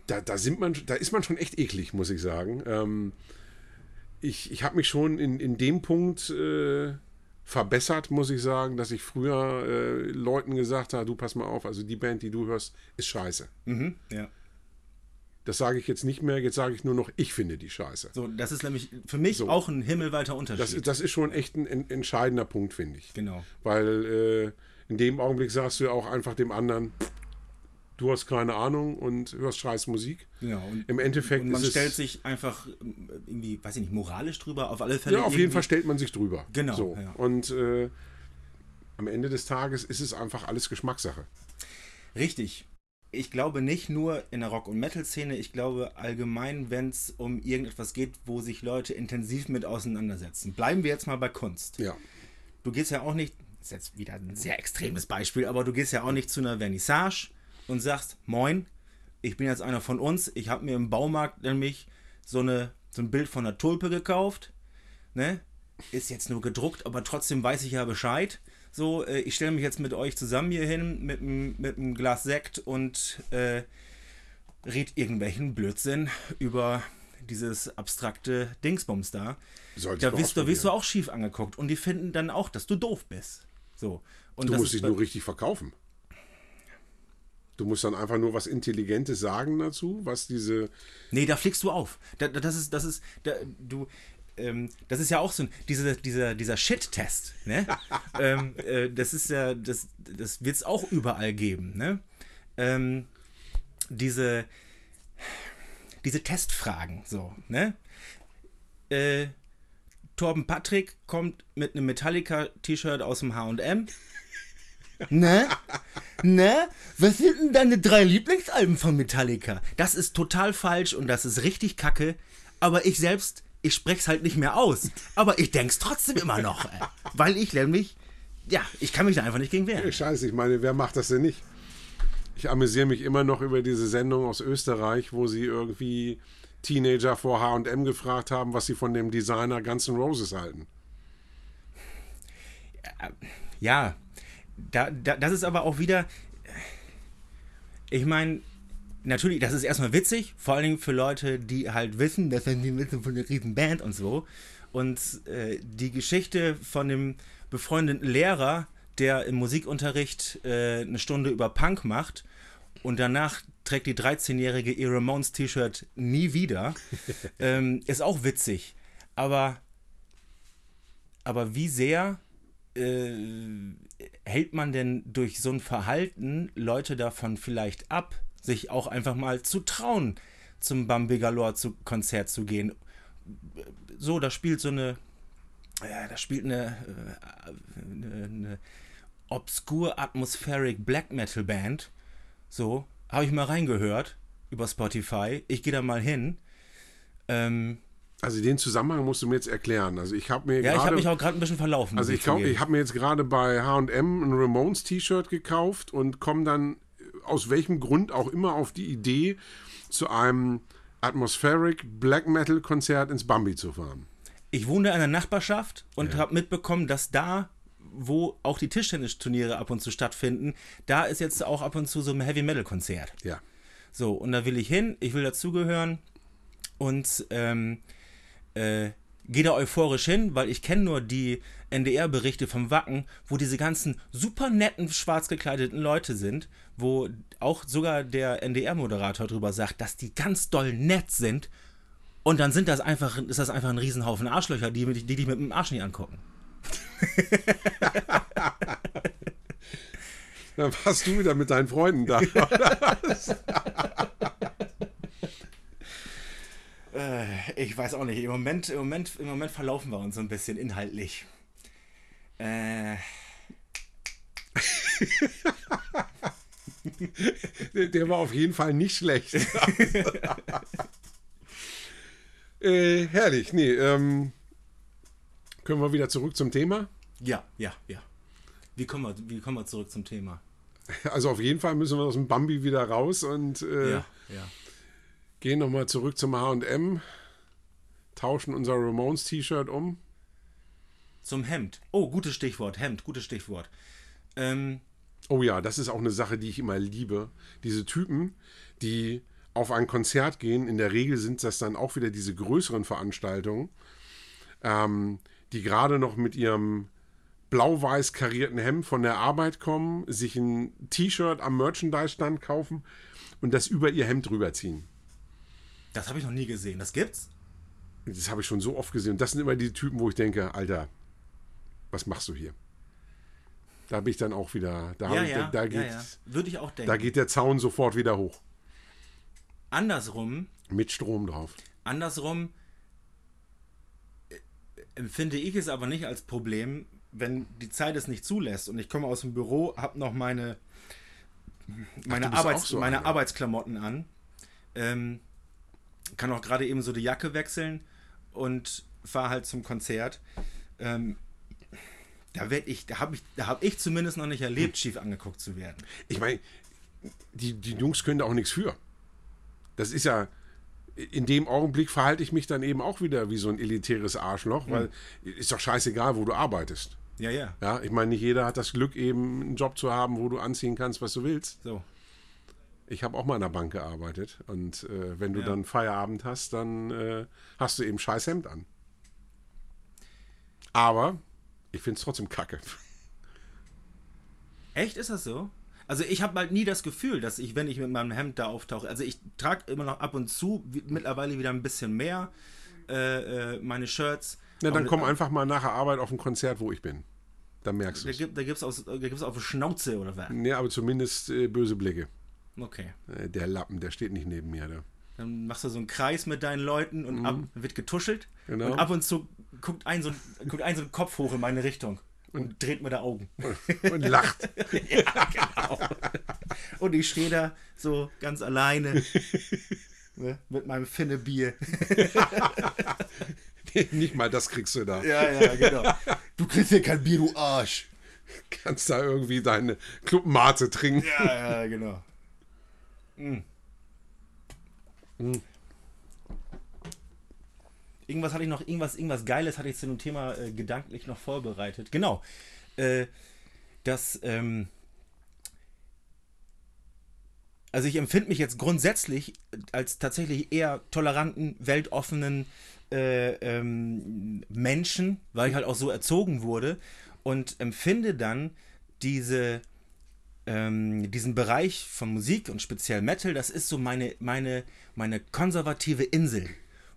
da, da sind man, da ist man schon echt eklig, muss ich sagen. Ähm, ich ich habe mich schon in, in dem Punkt äh, verbessert, muss ich sagen, dass ich früher äh, Leuten gesagt habe, du pass mal auf, also die Band, die du hörst, ist scheiße. Mhm, ja. Das sage ich jetzt nicht mehr, jetzt sage ich nur noch, ich finde die scheiße. So, das ist nämlich für mich auch ein himmelweiter Unterschied. Das, das ist schon echt ein, en- entscheidender Punkt, finde ich. Genau. Weil äh, in dem Augenblick sagst du ja auch einfach dem anderen, du hast keine Ahnung und hörst scheiß Musik. Genau. Und, Im Endeffekt und man stellt sich einfach ähm, irgendwie, weiß ich nicht, moralisch drüber, auf alle Fälle. Ja, auf jeden Fall stellt man sich drüber. Genau, So. ja. Und äh, am Ende des Tages ist es einfach alles Geschmackssache. Richtig. Ich glaube nicht nur in der Rock- und Metal-Szene, ich glaube allgemein, wenn es um irgendetwas geht, wo sich Leute intensiv mit auseinandersetzen. Bleiben wir jetzt mal bei Kunst. Ja. Du gehst ja auch nicht, das ist jetzt wieder ein sehr extremes Beispiel, aber du gehst ja auch nicht zu einer Vernissage und sagst, moin, ich bin jetzt einer von uns, ich habe mir im Baumarkt nämlich so, eine, so ein Bild von einer Tulpe gekauft, ne? Ist jetzt nur gedruckt, aber trotzdem weiß ich ja Bescheid. So, äh, ich stelle mich jetzt mit euch zusammen hier hin mit, einem- mit einem Glas Sekt und äh, red irgendwelchen Blödsinn über dieses abstrakte Dingsbums da. Solltest Da wirst, da wirst du auch schief angeguckt und die finden dann auch, dass du doof bist. So. Und Du musst dich nur richtig verkaufen. Du musst dann einfach nur was Intelligentes sagen dazu, was diese. Nee, da fliegst du auf. Da, da, das ist, das ist, da, du, ähm, das ist ja auch so ein, diese, dieser, dieser Shit-Test, ne? ähm, äh, das ist ja, das, das wird es auch überall geben, ne? Ähm, diese, diese Testfragen, so, ne? Äh, Torben Patrick kommt mit einem Metallica-T-Shirt aus dem H&M. Ne? Ne? Was sind denn deine drei Lieblingsalben von Metallica? Das ist total falsch und das ist richtig kacke. Aber ich selbst, ich sprech's halt nicht mehr aus. Aber ich denk's trotzdem immer noch. Ey. Weil ich nämlich, ja, ich kann mich da einfach nicht gegen wehren. Scheiße, ich meine, wer macht das denn nicht? Ich amüsiere mich immer noch über diese Sendung aus Österreich, wo sie irgendwie Teenager vor HM gefragt haben, was sie von dem Designer Guns N' Roses halten. Ja, da, da, das ist aber auch wieder. Ich meine, natürlich, das ist erstmal witzig, vor allen Dingen für Leute, die halt wissen, dass sie wissen von der riesen Band und so. Und äh, die Geschichte von dem befreundeten Lehrer, der im Musikunterricht äh, eine Stunde über Punk macht und danach trägt die 13-jährige E. Ramones T-Shirt nie wieder, ähm, ist auch witzig. Aber, aber wie sehr äh, hält man denn durch so ein Verhalten Leute davon vielleicht ab, sich auch einfach mal zu trauen, zum Bambi Galore zu Konzert zu gehen? So, da spielt so eine, ja, da spielt eine, äh, eine, eine obscure atmospheric Black Metal Band. So, habe ich mal reingehört über Spotify. Ich gehe da mal hin. Ähm, Also den Zusammenhang musst du mir jetzt erklären. Also ich habe mir ja, ich habe gerade mich auch gerade ein bisschen verlaufen. also ich, zugeben. ich habe mir jetzt gerade bei H&M ein Ramones T-Shirt gekauft und komme dann aus welchem Grund auch immer auf die Idee zu einem Atmospheric Black Metal Konzert ins Bambi zu fahren. ich wohne in einer Nachbarschaft und habe mitbekommen, dass da, wo auch die Tischtennisturniere ab und zu stattfinden, da ist jetzt auch ab und zu so ein Heavy Metal Konzert. Ja. So, und da will ich hin, ich will dazugehören und ähm, äh, gehe da euphorisch hin, weil ich kenne nur die NDR-Berichte vom Wacken, wo diese ganzen super netten, schwarz gekleideten Leute sind, wo auch sogar der NDR-Moderator drüber sagt, dass die ganz doll nett sind und dann sind das einfach, ist das einfach ein Riesenhaufen Arschlöcher, die, die dich mit dem Arsch nicht angucken. Dann warst du wieder mit deinen Freunden da. Äh, ich weiß auch nicht. Im Moment, im Moment, im Moment verlaufen wir uns so ein bisschen inhaltlich. Äh, Der, war auf jeden Fall nicht schlecht. äh, herrlich. Nee, ähm, können wir wieder zurück zum Thema? ja, ja, ja. Wie kommen, wir, wie kommen wir zurück zum Thema? Also auf jeden Fall müssen wir aus dem Bambi wieder raus und äh, Ja, ja. gehen nochmal zurück zum H&M, tauschen unser Ramones T-Shirt um. Zum Hemd. Oh, gutes Stichwort. Hemd, gutes Stichwort. Ähm, Oh ja, das ist auch eine Sache, die ich immer liebe. Diese Typen, die auf ein Konzert gehen, in der Regel sind das dann auch wieder diese größeren Veranstaltungen, ähm, die gerade noch mit ihrem blau-weiß karierten Hemd von der Arbeit kommen, sich ein T-Shirt am Merchandise-Stand kaufen und das über ihr Hemd drüber ziehen. das habe ich noch nie gesehen. Das gibt's? Das habe ich schon so oft gesehen. Und das sind immer die Typen, wo ich denke, Alter, was machst du hier? Da bin ich dann auch wieder, da, Ja, ich, ja, da, da, geht, ja. Würde ich auch denken. da geht der Zaun sofort wieder hoch. Andersrum, Mit Strom drauf. andersrum äh, empfinde ich es aber nicht als Problem, wenn die Zeit es nicht zulässt und ich komme aus dem Büro, habe noch meine, meine, bist Arbeits, so meine. Arbeitsklamotten an, ähm, kann auch gerade eben so die Jacke wechseln und fahre halt zum Konzert. Ähm, da werde ich, da habe ich, da habe ich zumindest noch nicht erlebt, schief angeguckt zu werden. Ich meine, die, die Jungs können da auch nichts für. Das ist ja, in dem Augenblick verhalte ich mich dann eben auch wieder wie so ein elitäres Arschloch, weil ist doch scheißegal, wo du arbeitest. Ja, ja. Ja, ich meine, nicht jeder hat das Glück, eben einen Job zu haben, wo du anziehen kannst, was du willst. So. Ich habe auch mal in der Bank gearbeitet und äh, wenn du Ja. dann Feierabend hast, dann äh, hast du eben scheiß Hemd an. Aber ich finde es trotzdem kacke. Echt, ist das so? Also ich habe halt nie das Gefühl, dass ich, wenn ich mit meinem Hemd da auftauche, also ich trage immer noch ab und zu, wie, mittlerweile wieder ein bisschen mehr, äh, äh, meine Shirts. Na, dann komm einfach mal nach der Arbeit auf ein Konzert, wo ich bin. Dann merkst du Da es. gibt es aus, da gibt's auf die Schnauze oder was? Nee, aber zumindest äh, böse Blicke. Okay. Äh, der Lappen, der steht nicht neben mir. Da. Dann machst du so einen Kreis mit deinen Leuten und ab, wird getuschelt. Genau. Und ab und zu guckt ein, so, guckt ein so ein Kopf hoch in meine Richtung und, dreht mir da Augen. Und lacht. ja, genau. Und ich stehe da so ganz alleine ne, mit meinem Finne-Bier. nicht mal das kriegst du da. Ja, ja, genau. Du kriegst hier kein Bier, du Arsch. Kannst da irgendwie deine Clubmate trinken. Ja, ja, genau. Mm. Irgendwas hatte ich noch, irgendwas, irgendwas Geiles hatte ich zu dem Thema äh, gedanklich noch vorbereitet. Genau. Äh, das, ähm, also ich empfinde mich jetzt grundsätzlich als tatsächlich eher toleranten, weltoffenen äh, ähm, Menschen, weil ich halt auch so erzogen wurde und empfinde dann diese ähm, diesen Bereich von Musik und speziell Metal, das ist so meine, meine, meine konservative Insel,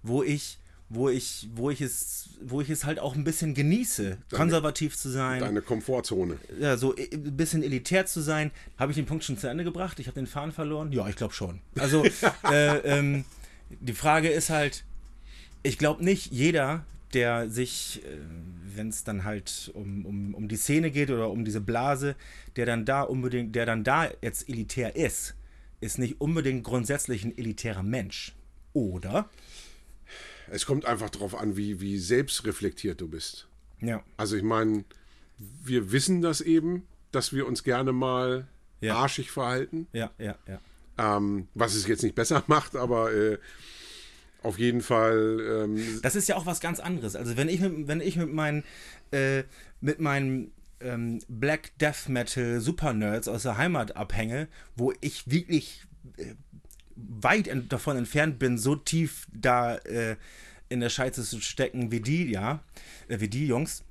wo ich, wo ich, wo ich es, wo ich es halt auch ein bisschen genieße, konservativ zu sein, Deine Komfortzone. ja, so ein bisschen elitär zu sein. Habe ich den Punkt schon zu Ende gebracht? Ich habe den Faden verloren? Ja, ich glaube schon. Also, äh, ähm, die Frage ist halt, ich glaube nicht jeder, der sich, äh, wenn es dann halt um, um, um die Szene geht oder um diese Blase, der dann da unbedingt, der dann da jetzt elitär ist, ist nicht unbedingt grundsätzlich ein elitärer Mensch. Oder? Es kommt einfach darauf an, wie, wie selbstreflektiert du bist. Ja. Also ich meine, wir wissen das eben, dass wir uns gerne mal Ja. arschig verhalten. Ja, ja, ja. Ähm, was es jetzt nicht besser macht, aber äh, auf jeden Fall ähm, Das ist ja auch was ganz anderes. Also wenn ich mit, wenn ich mit meinen, äh, mit meinen ähm, Black Death Metal Super Nerds aus der Heimat abhänge, wo ich wirklich äh, weit ent davon entfernt bin, so tief da äh, in der Scheiße zu stecken wie die, ja, äh, wie die Jungs,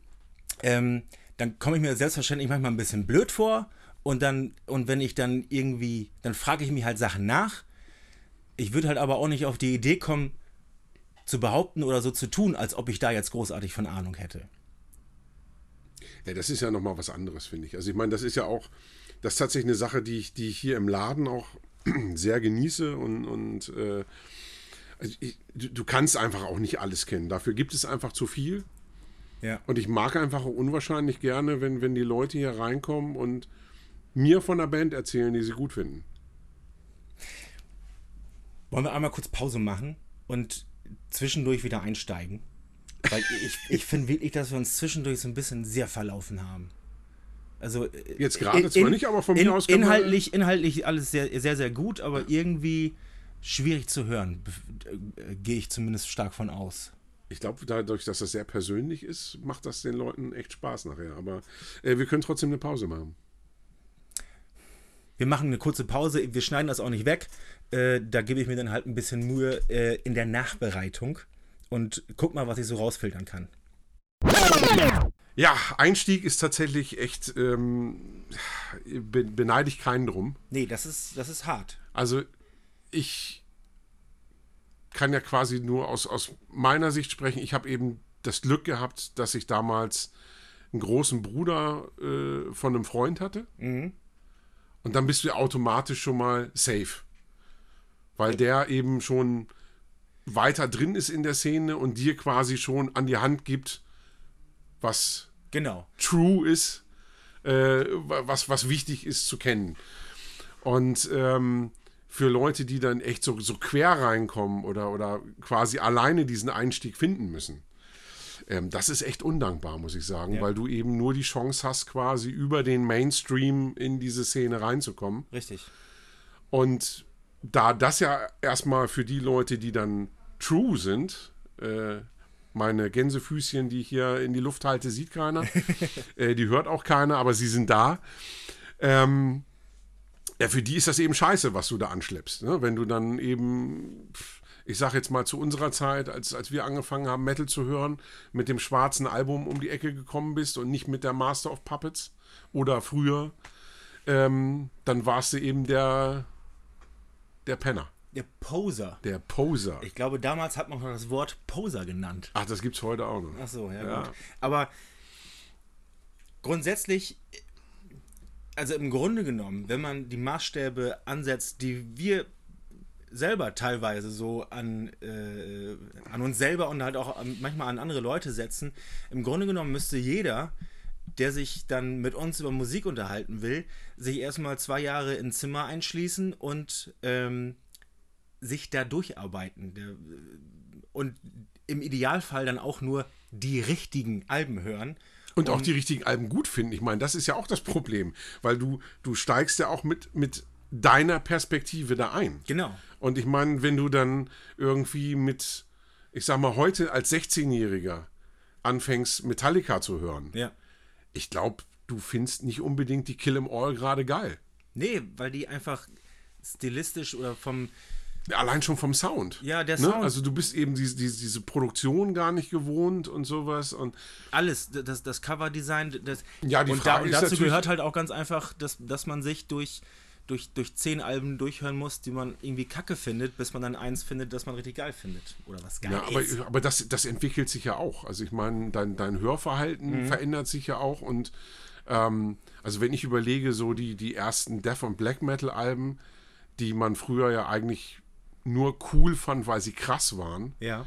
ähm, dann komme ich mir selbstverständlich manchmal ein bisschen blöd vor und dann, und wenn ich dann irgendwie, dann frage ich mich halt Sachen nach. Ich würde halt aber auch nicht auf die Idee kommen, zu behaupten oder so zu tun, als ob ich da jetzt großartig von Ahnung hätte. Ja, das ist ja nochmal was anderes, finde ich. Also ich meine, das ist ja auch, das ist tatsächlich eine Sache, die ich, die ich hier im Laden auch sehr genieße und, und äh, also ich, du, kannst einfach auch nicht alles kennen. Dafür gibt es einfach zu viel. Ja. Und ich mag einfach unwahrscheinlich gerne, wenn, wenn die Leute hier reinkommen und mir von der Band erzählen, die sie gut finden. Wollen wir einmal kurz Pause machen und zwischendurch wieder einsteigen? Weil ich, ich finde wirklich, dass wir uns zwischendurch so ein bisschen sehr verlaufen haben. Also äh, Jetzt gerade zwar nicht, aber von mir in, aus können wir- inhaltlich, inhaltlich alles sehr, sehr, sehr gut, aber irgendwie schwierig zu hören, äh, gehe ich zumindest stark von aus. Ich glaube, dadurch, dass das sehr persönlich ist, macht das den Leuten echt Spaß nachher. Aber äh, wir können trotzdem eine Pause machen. Wir machen eine kurze Pause, wir schneiden das auch nicht weg. Äh, da gebe ich mir dann halt ein bisschen Mühe äh, in der Nachbereitung und guck mal, was ich so rausfiltern kann. Ja, Einstieg ist tatsächlich echt, ähm, be beneide ich keinen drum. Nee, das ist, das ist hart. Also ich kann ja quasi nur aus, aus meiner Sicht sprechen. Ich habe eben das Glück gehabt, dass ich damals einen großen Bruder äh, von einem Freund hatte. Und dann bist du automatisch schon mal safe. Weil der eben schon weiter drin ist in der Szene und dir quasi schon an die Hand gibt, was Genau. true ist, äh, was, was wichtig ist zu kennen. Und ähm, für Leute, die dann echt so, so quer reinkommen oder, oder quasi alleine diesen Einstieg finden müssen, ähm, das ist echt undankbar, muss ich sagen, Ja. weil du eben nur die Chance hast, quasi über den Mainstream in diese Szene reinzukommen. Richtig. Und da das ja erstmal für die Leute, die dann true sind, äh, meine Gänsefüßchen, die ich hier in die Luft halte, sieht keiner. äh, die hört auch keiner, aber sie sind da. Ähm, ja, für die ist das eben scheiße, was du da anschleppst. Ne? Wenn du dann eben, pf, ich sag jetzt mal zu unserer Zeit, als, als wir angefangen haben, Metal zu hören, mit dem schwarzen Album um die Ecke gekommen bist und nicht mit der Master of Puppets oder früher, ähm, dann warst du eben der, der Penner, Der Poser. der Poser. Ich glaube, damals hat man noch das Wort Poser genannt. Ach, das gibt's heute auch noch. Ach so, ja, Ja. gut. Aber grundsätzlich, also im Grunde genommen, wenn man die Maßstäbe ansetzt, die wir selber teilweise so an, äh, an uns selber und halt auch an, manchmal an andere Leute setzen, im Grunde genommen müsste jeder, der sich dann mit uns über Musik unterhalten will, sich erstmal zwei Jahre in ein Zimmer einschließen und ähm, sich da durcharbeiten. Und im Idealfall dann auch nur die richtigen Alben hören. Und auch die richtigen Alben gut finden. Ich meine, das ist ja auch das Problem, weil du, du steigst ja auch mit, mit deiner Perspektive da ein. Genau. Und ich meine, wenn du dann irgendwie mit, ich sag mal, heute als 16-Jähriger anfängst, Metallica zu hören, Ja. ich glaube, du findest nicht unbedingt die Kill 'em All gerade geil. Nee, weil die einfach stilistisch oder vom. Allein schon vom Sound. Ja, der ne? Sound. Also du bist eben diese, diese, diese Produktion gar nicht gewohnt und sowas. Und Alles, das, das Coverdesign, das. Ja, die und, Frage und ist dazu gehört halt auch ganz einfach, dass, dass man sich durch, durch, durch zehn Alben durchhören muss, die man irgendwie kacke findet, bis man dann eins findet, das man richtig geil findet. Oder was geil Ja, aber, ist. aber das, das entwickelt sich ja auch. Also ich meine, dein, dein Hörverhalten verändert sich ja auch und ähm, also wenn ich überlege, so die, die ersten Death und Black Metal Alben, die man früher ja eigentlich nur cool fand, weil sie krass waren. Ja,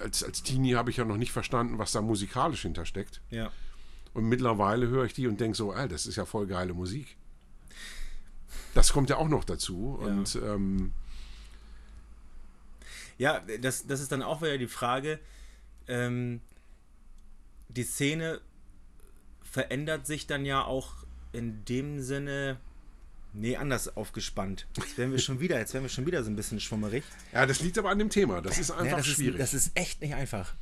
Als, als Teenie habe ich ja noch nicht verstanden, was da musikalisch hintersteckt. ja. Und mittlerweile höre ich die und denke so, ey, das ist ja voll geile Musik. Das kommt ja auch noch dazu. Und ähm, Ja, das, das ist dann auch wieder die Frage, ähm, die Szene verändert sich dann ja auch in dem Sinne, nee, anders aufgespannt. Jetzt werden wir schon wieder, jetzt werden wir schon wieder so ein bisschen schwummerig. ja, das liegt aber an dem Thema. Das ist einfach Ja, das, schwierig. Ist, das ist echt nicht einfach.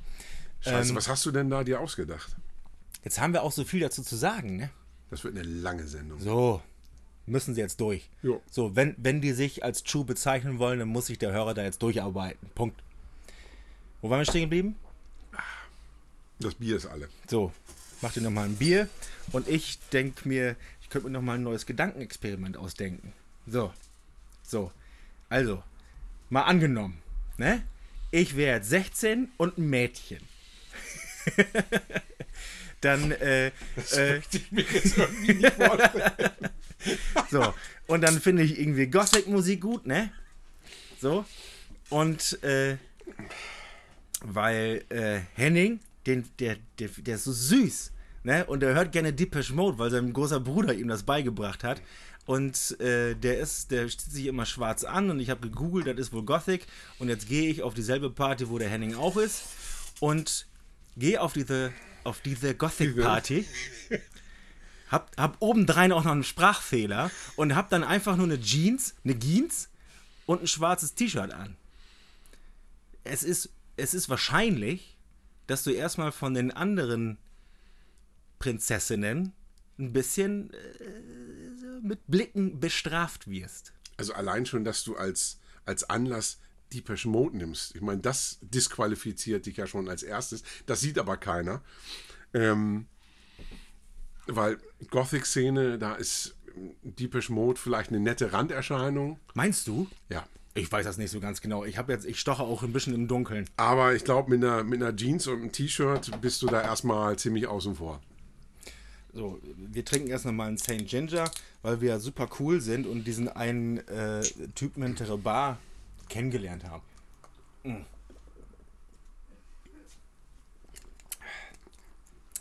Scheiße, ähm, was hast du denn da dir ausgedacht? Jetzt haben wir auch so viel dazu zu sagen, ne? Das wird eine lange Sendung. So, müssen sie jetzt durch. Jo. So, wenn, wenn die sich als True bezeichnen wollen, dann muss sich der Hörer da jetzt durcharbeiten. Punkt. Wo waren wir stehen geblieben? Das Bier ist alle. So, mach dir nochmal ein Bier und ich denke mir, ich könnte mir nochmal ein neues Gedankenexperiment ausdenken. So, so. Also, mal angenommen, ne? Ich wäre jetzt 16 und ein Mädchen. dann, äh, äh, ich mir jetzt irgendwie nicht vorstellen. so. Und dann finde ich irgendwie Gothic-Musik gut, ne? So. Und, äh, weil äh, Henning, den, der, der, der ist so süß, ne? Und er hört gerne Depeche Mode, weil sein großer Bruder ihm das beigebracht hat. Und äh, der ist, der zieht sich immer schwarz an und ich habe gegoogelt, das ist wohl Gothic. Und jetzt gehe ich auf dieselbe Party, wo der Henning auch ist. Und gehe auf diese, auf diese Gothic Party. Hab, hab obendrein auch noch einen Sprachfehler und hab dann einfach nur eine Jeans, eine Jeans und ein schwarzes T-Shirt an. Es ist, es ist wahrscheinlich, dass du erstmal von den anderen Prinzessinnen ein bisschen äh, mit Blicken bestraft wirst. Also allein schon, dass du als, als Anlass Depeche Mode nimmst. Ich meine, das disqualifiziert dich ja schon als erstes. Das sieht aber keiner. Ähm, weil Gothic-Szene, da ist Depeche Mode vielleicht eine nette Randerscheinung. Meinst du? Ja. Ich weiß das nicht so ganz genau. Ich habe jetzt, ich stoche auch ein bisschen im Dunkeln. Aber ich glaube, mit einer, mit einer Jeans und einem T-Shirt bist du da erstmal ziemlich außen vor. So, wir trinken erst nochmal einen St. Ginger, weil wir ja super cool sind und diesen einen äh, Typen der Bar kennengelernt haben. Mm.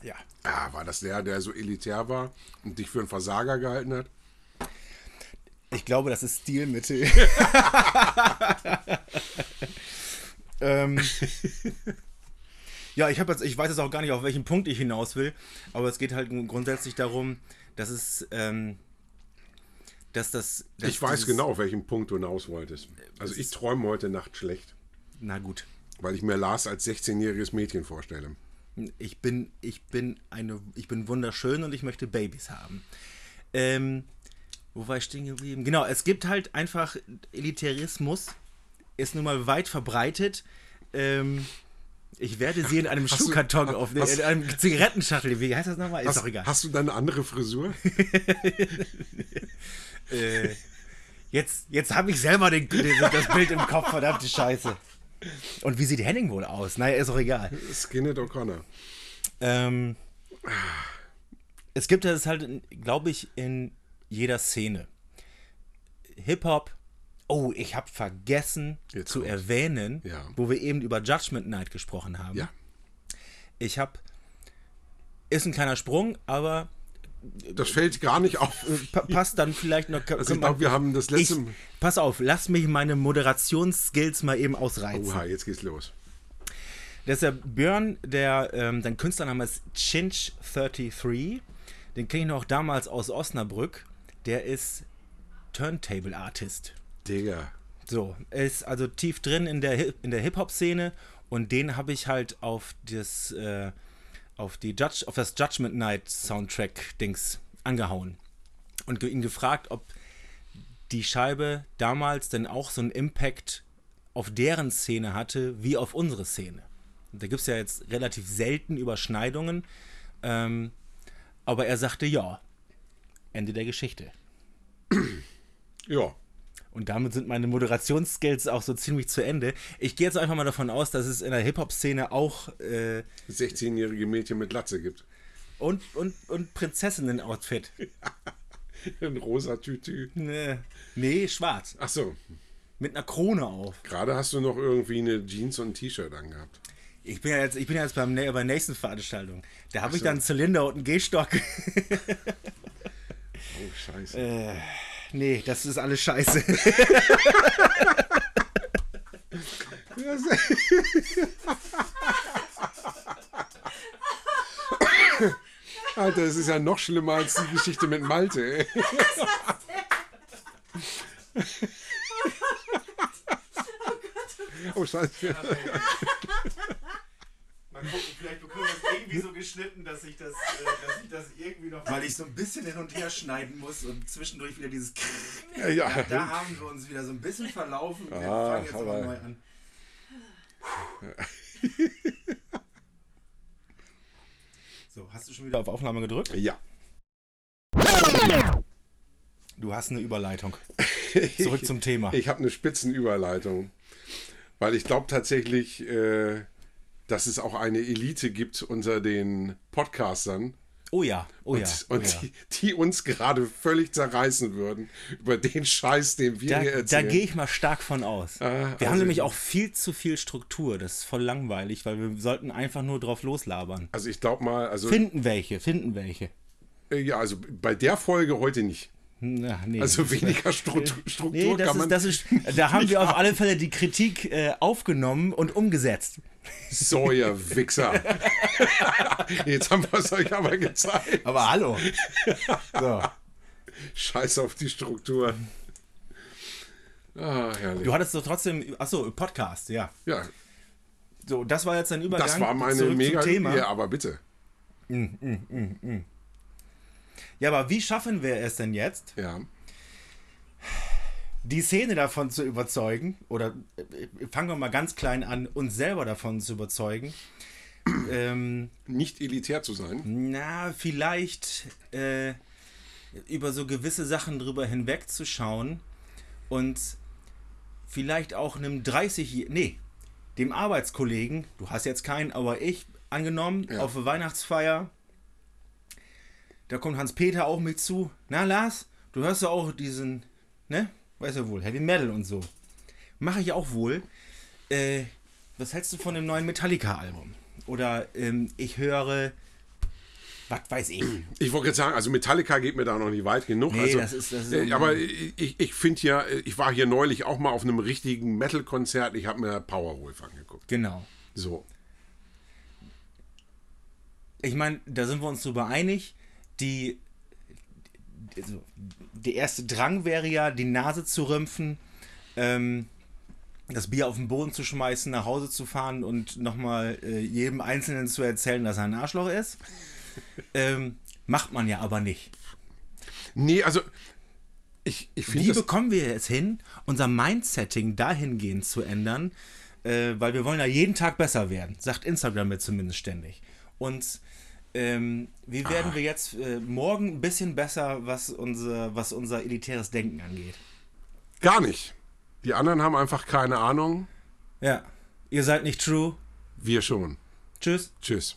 Ja. Ah, war das der, der so elitär war und dich für einen Versager gehalten hat? Ich glaube, das ist Stilmittel. ähm, ja, ich, hab jetzt, ich weiß jetzt auch gar nicht, auf welchen Punkt ich hinaus will, aber es geht halt grundsätzlich darum, dass es. Ähm, dass das. Dass Ich weiß genau, auf welchen Punkt du hinaus wolltest. Also ich träume heute Nacht schlecht, Na gut. weil ich mir Lars als 16-jähriges Mädchen vorstelle. Ich bin, ich bin eine, ich bin wunderschön und ich möchte Babys haben. Ähm, wo war ich stehen geblieben? Genau, es gibt halt einfach Elitarismus, ist nun mal weit verbreitet. Ähm, ich werde sie in einem Hast du- Schuhkarton auf, hast- in einem Zigarettenschachtel. Wie heißt das nochmal? Ist Hast, doch egal. hast du dann eine andere Frisur? Äh, jetzt jetzt habe ich selber den, den, das Bild im Kopf, verdammte Scheiße. Und wie sieht Henning wohl aus? Naja, ist auch egal. Skinhead O'Connor. Ähm, es gibt das halt, glaube ich, in jeder Szene. Hip-Hop. Oh, ich habe vergessen Jetzt zu kommt's. erwähnen, Ja. wo wir eben über Judgment Night gesprochen haben. Ja. Ich habe. Ist ein kleiner Sprung, aber Das fällt gar nicht auf. pa passt dann vielleicht noch. Also ich glaube, wir haben das letzte... ich, pass auf, lass mich meine Moderationsskills mal eben ausreizen. Oha, jetzt geht's los. Das ist der Björn, der, ähm, sein Künstlername ist Chinch33. Den kenne ich noch damals aus Osnabrück. Der ist Turntable Artist. Digga. So, er ist also tief drin in der, Hi- in der Hip-Hop-Szene und den habe ich halt auf das, äh, auf, die Judge, auf das Judgment Night Soundtrack-Dings angehauen und ihn gefragt, ob die Scheibe damals denn auch so einen Impact auf deren Szene hatte, wie auf unsere Szene. Da gibt es ja jetzt relativ selten Überschneidungen, ähm, aber er sagte ja. Ende der Geschichte. Ja. Und damit sind meine Moderationsskills auch so ziemlich zu Ende. Ich gehe jetzt einfach mal davon aus, dass es in der Hip-Hop-Szene auch äh, 16-jährige Mädchen mit Latze gibt. und, und, und Prinzessinnen-Outfit. Ein rosa Tütü. Nee, nee, schwarz. Ach so. Mit einer Krone auf. Gerade hast du noch irgendwie eine Jeans und ein T-Shirt angehabt. Ich bin ja jetzt, ich bin ja jetzt beim, bei der nächsten Veranstaltung. Da habe ich so. dann einen Zylinder und einen Gehstock. Oh, scheiße. Äh, nee, das ist alles scheiße. Alter, das ist ja noch schlimmer als die Geschichte mit Malte. Ey. Oh, scheiße. Mal gucken, vielleicht bekommen wir das irgendwie so geschnitten, dass ich das, dass ich das irgendwie noch. Weil ich so ein bisschen hin und her schneiden muss und zwischendurch wieder dieses. Ja, ja. Da haben wir uns wieder so ein bisschen verlaufen. Wir Ah, fangen jetzt aber neu an. So, hast du schon wieder auf Aufnahme gedrückt? ja. Du hast eine Überleitung. Zurück zum Thema. Ich habe eine Spitzenüberleitung. Weil ich glaube tatsächlich, äh, dass es auch eine Elite gibt unter den Podcastern. Oh ja, oh ja. Und, Oh und ja. die, die uns gerade völlig zerreißen würden über den Scheiß, den wir Da, hier da erzählen. gehe ich mal stark von aus. Ah, wir also haben nämlich ich- auch viel zu viel Struktur. Das ist voll langweilig, weil wir sollten einfach nur drauf loslabern. also ich glaube mal, also Finden welche, finden welche. äh, ja, also bei der Folge heute nicht. Na, nee. Also weniger Stru Struktur Nee, kann man. ist, ist, da haben wir auf alle Fälle die Kritik äh, aufgenommen und umgesetzt. So, ihr Wichser. Jetzt haben wir es euch aber gezeigt. Aber hallo. So. Scheiß auf die Struktur. Ah, herrlich. Du hattest doch trotzdem, achso, Podcast, ja. Ja, So, das war jetzt dein Übergang das war meine mega. Thema. Ja, aber bitte. Ja, aber wie schaffen wir es denn jetzt, Ja. die Szene davon zu überzeugen, oder äh, fangen wir mal ganz klein an, uns selber davon zu überzeugen, ähm, Nicht elitär zu sein. na, vielleicht äh, über so gewisse Sachen drüber hinwegzuschauen und vielleicht auch einem 30, nee, dem Arbeitskollegen, du hast jetzt keinen, aber ich, angenommen, Ja. auf Weihnachtsfeier, da kommt Hans-Peter auch mit zu. Na, Lars, du hörst ja auch diesen, ne, weißt du wohl, Heavy Metal und so. Mache ich auch wohl. Äh, was hältst du von dem neuen Metallica-Album? Oder ähm, ich höre was weiß ich. Ich wollte gerade sagen, also Metallica geht mir da noch nicht weit genug. Nee, also, das ist- das ist äh, aber ich, ich finde ja, ich war hier neulich auch mal auf einem richtigen Metal-Konzert. Ich habe mir Powerwolf angeguckt. Genau. So. Ich meine, da sind wir uns drüber einig, die, also, der erste Drang wäre ja, die Nase zu rümpfen, ähm, das Bier auf den Boden zu schmeißen, nach Hause zu fahren und nochmal äh, jedem Einzelnen zu erzählen, dass er ein Arschloch ist. ähm, macht man ja aber nicht. Nee, also ich, ich Wie bekommen wir es hin, unser Mindsetting dahingehend zu ändern? Äh, weil wir wollen ja jeden Tag besser werden, sagt Instagram mir zumindest ständig. Und ähm, wie werden wir jetzt äh, morgen ein bisschen besser, was unser, was unser elitäres Denken angeht? Gar nicht. Die anderen haben einfach keine Ahnung. Ja, ihr seid nicht true. Wir schon. Tschüss. Tschüss.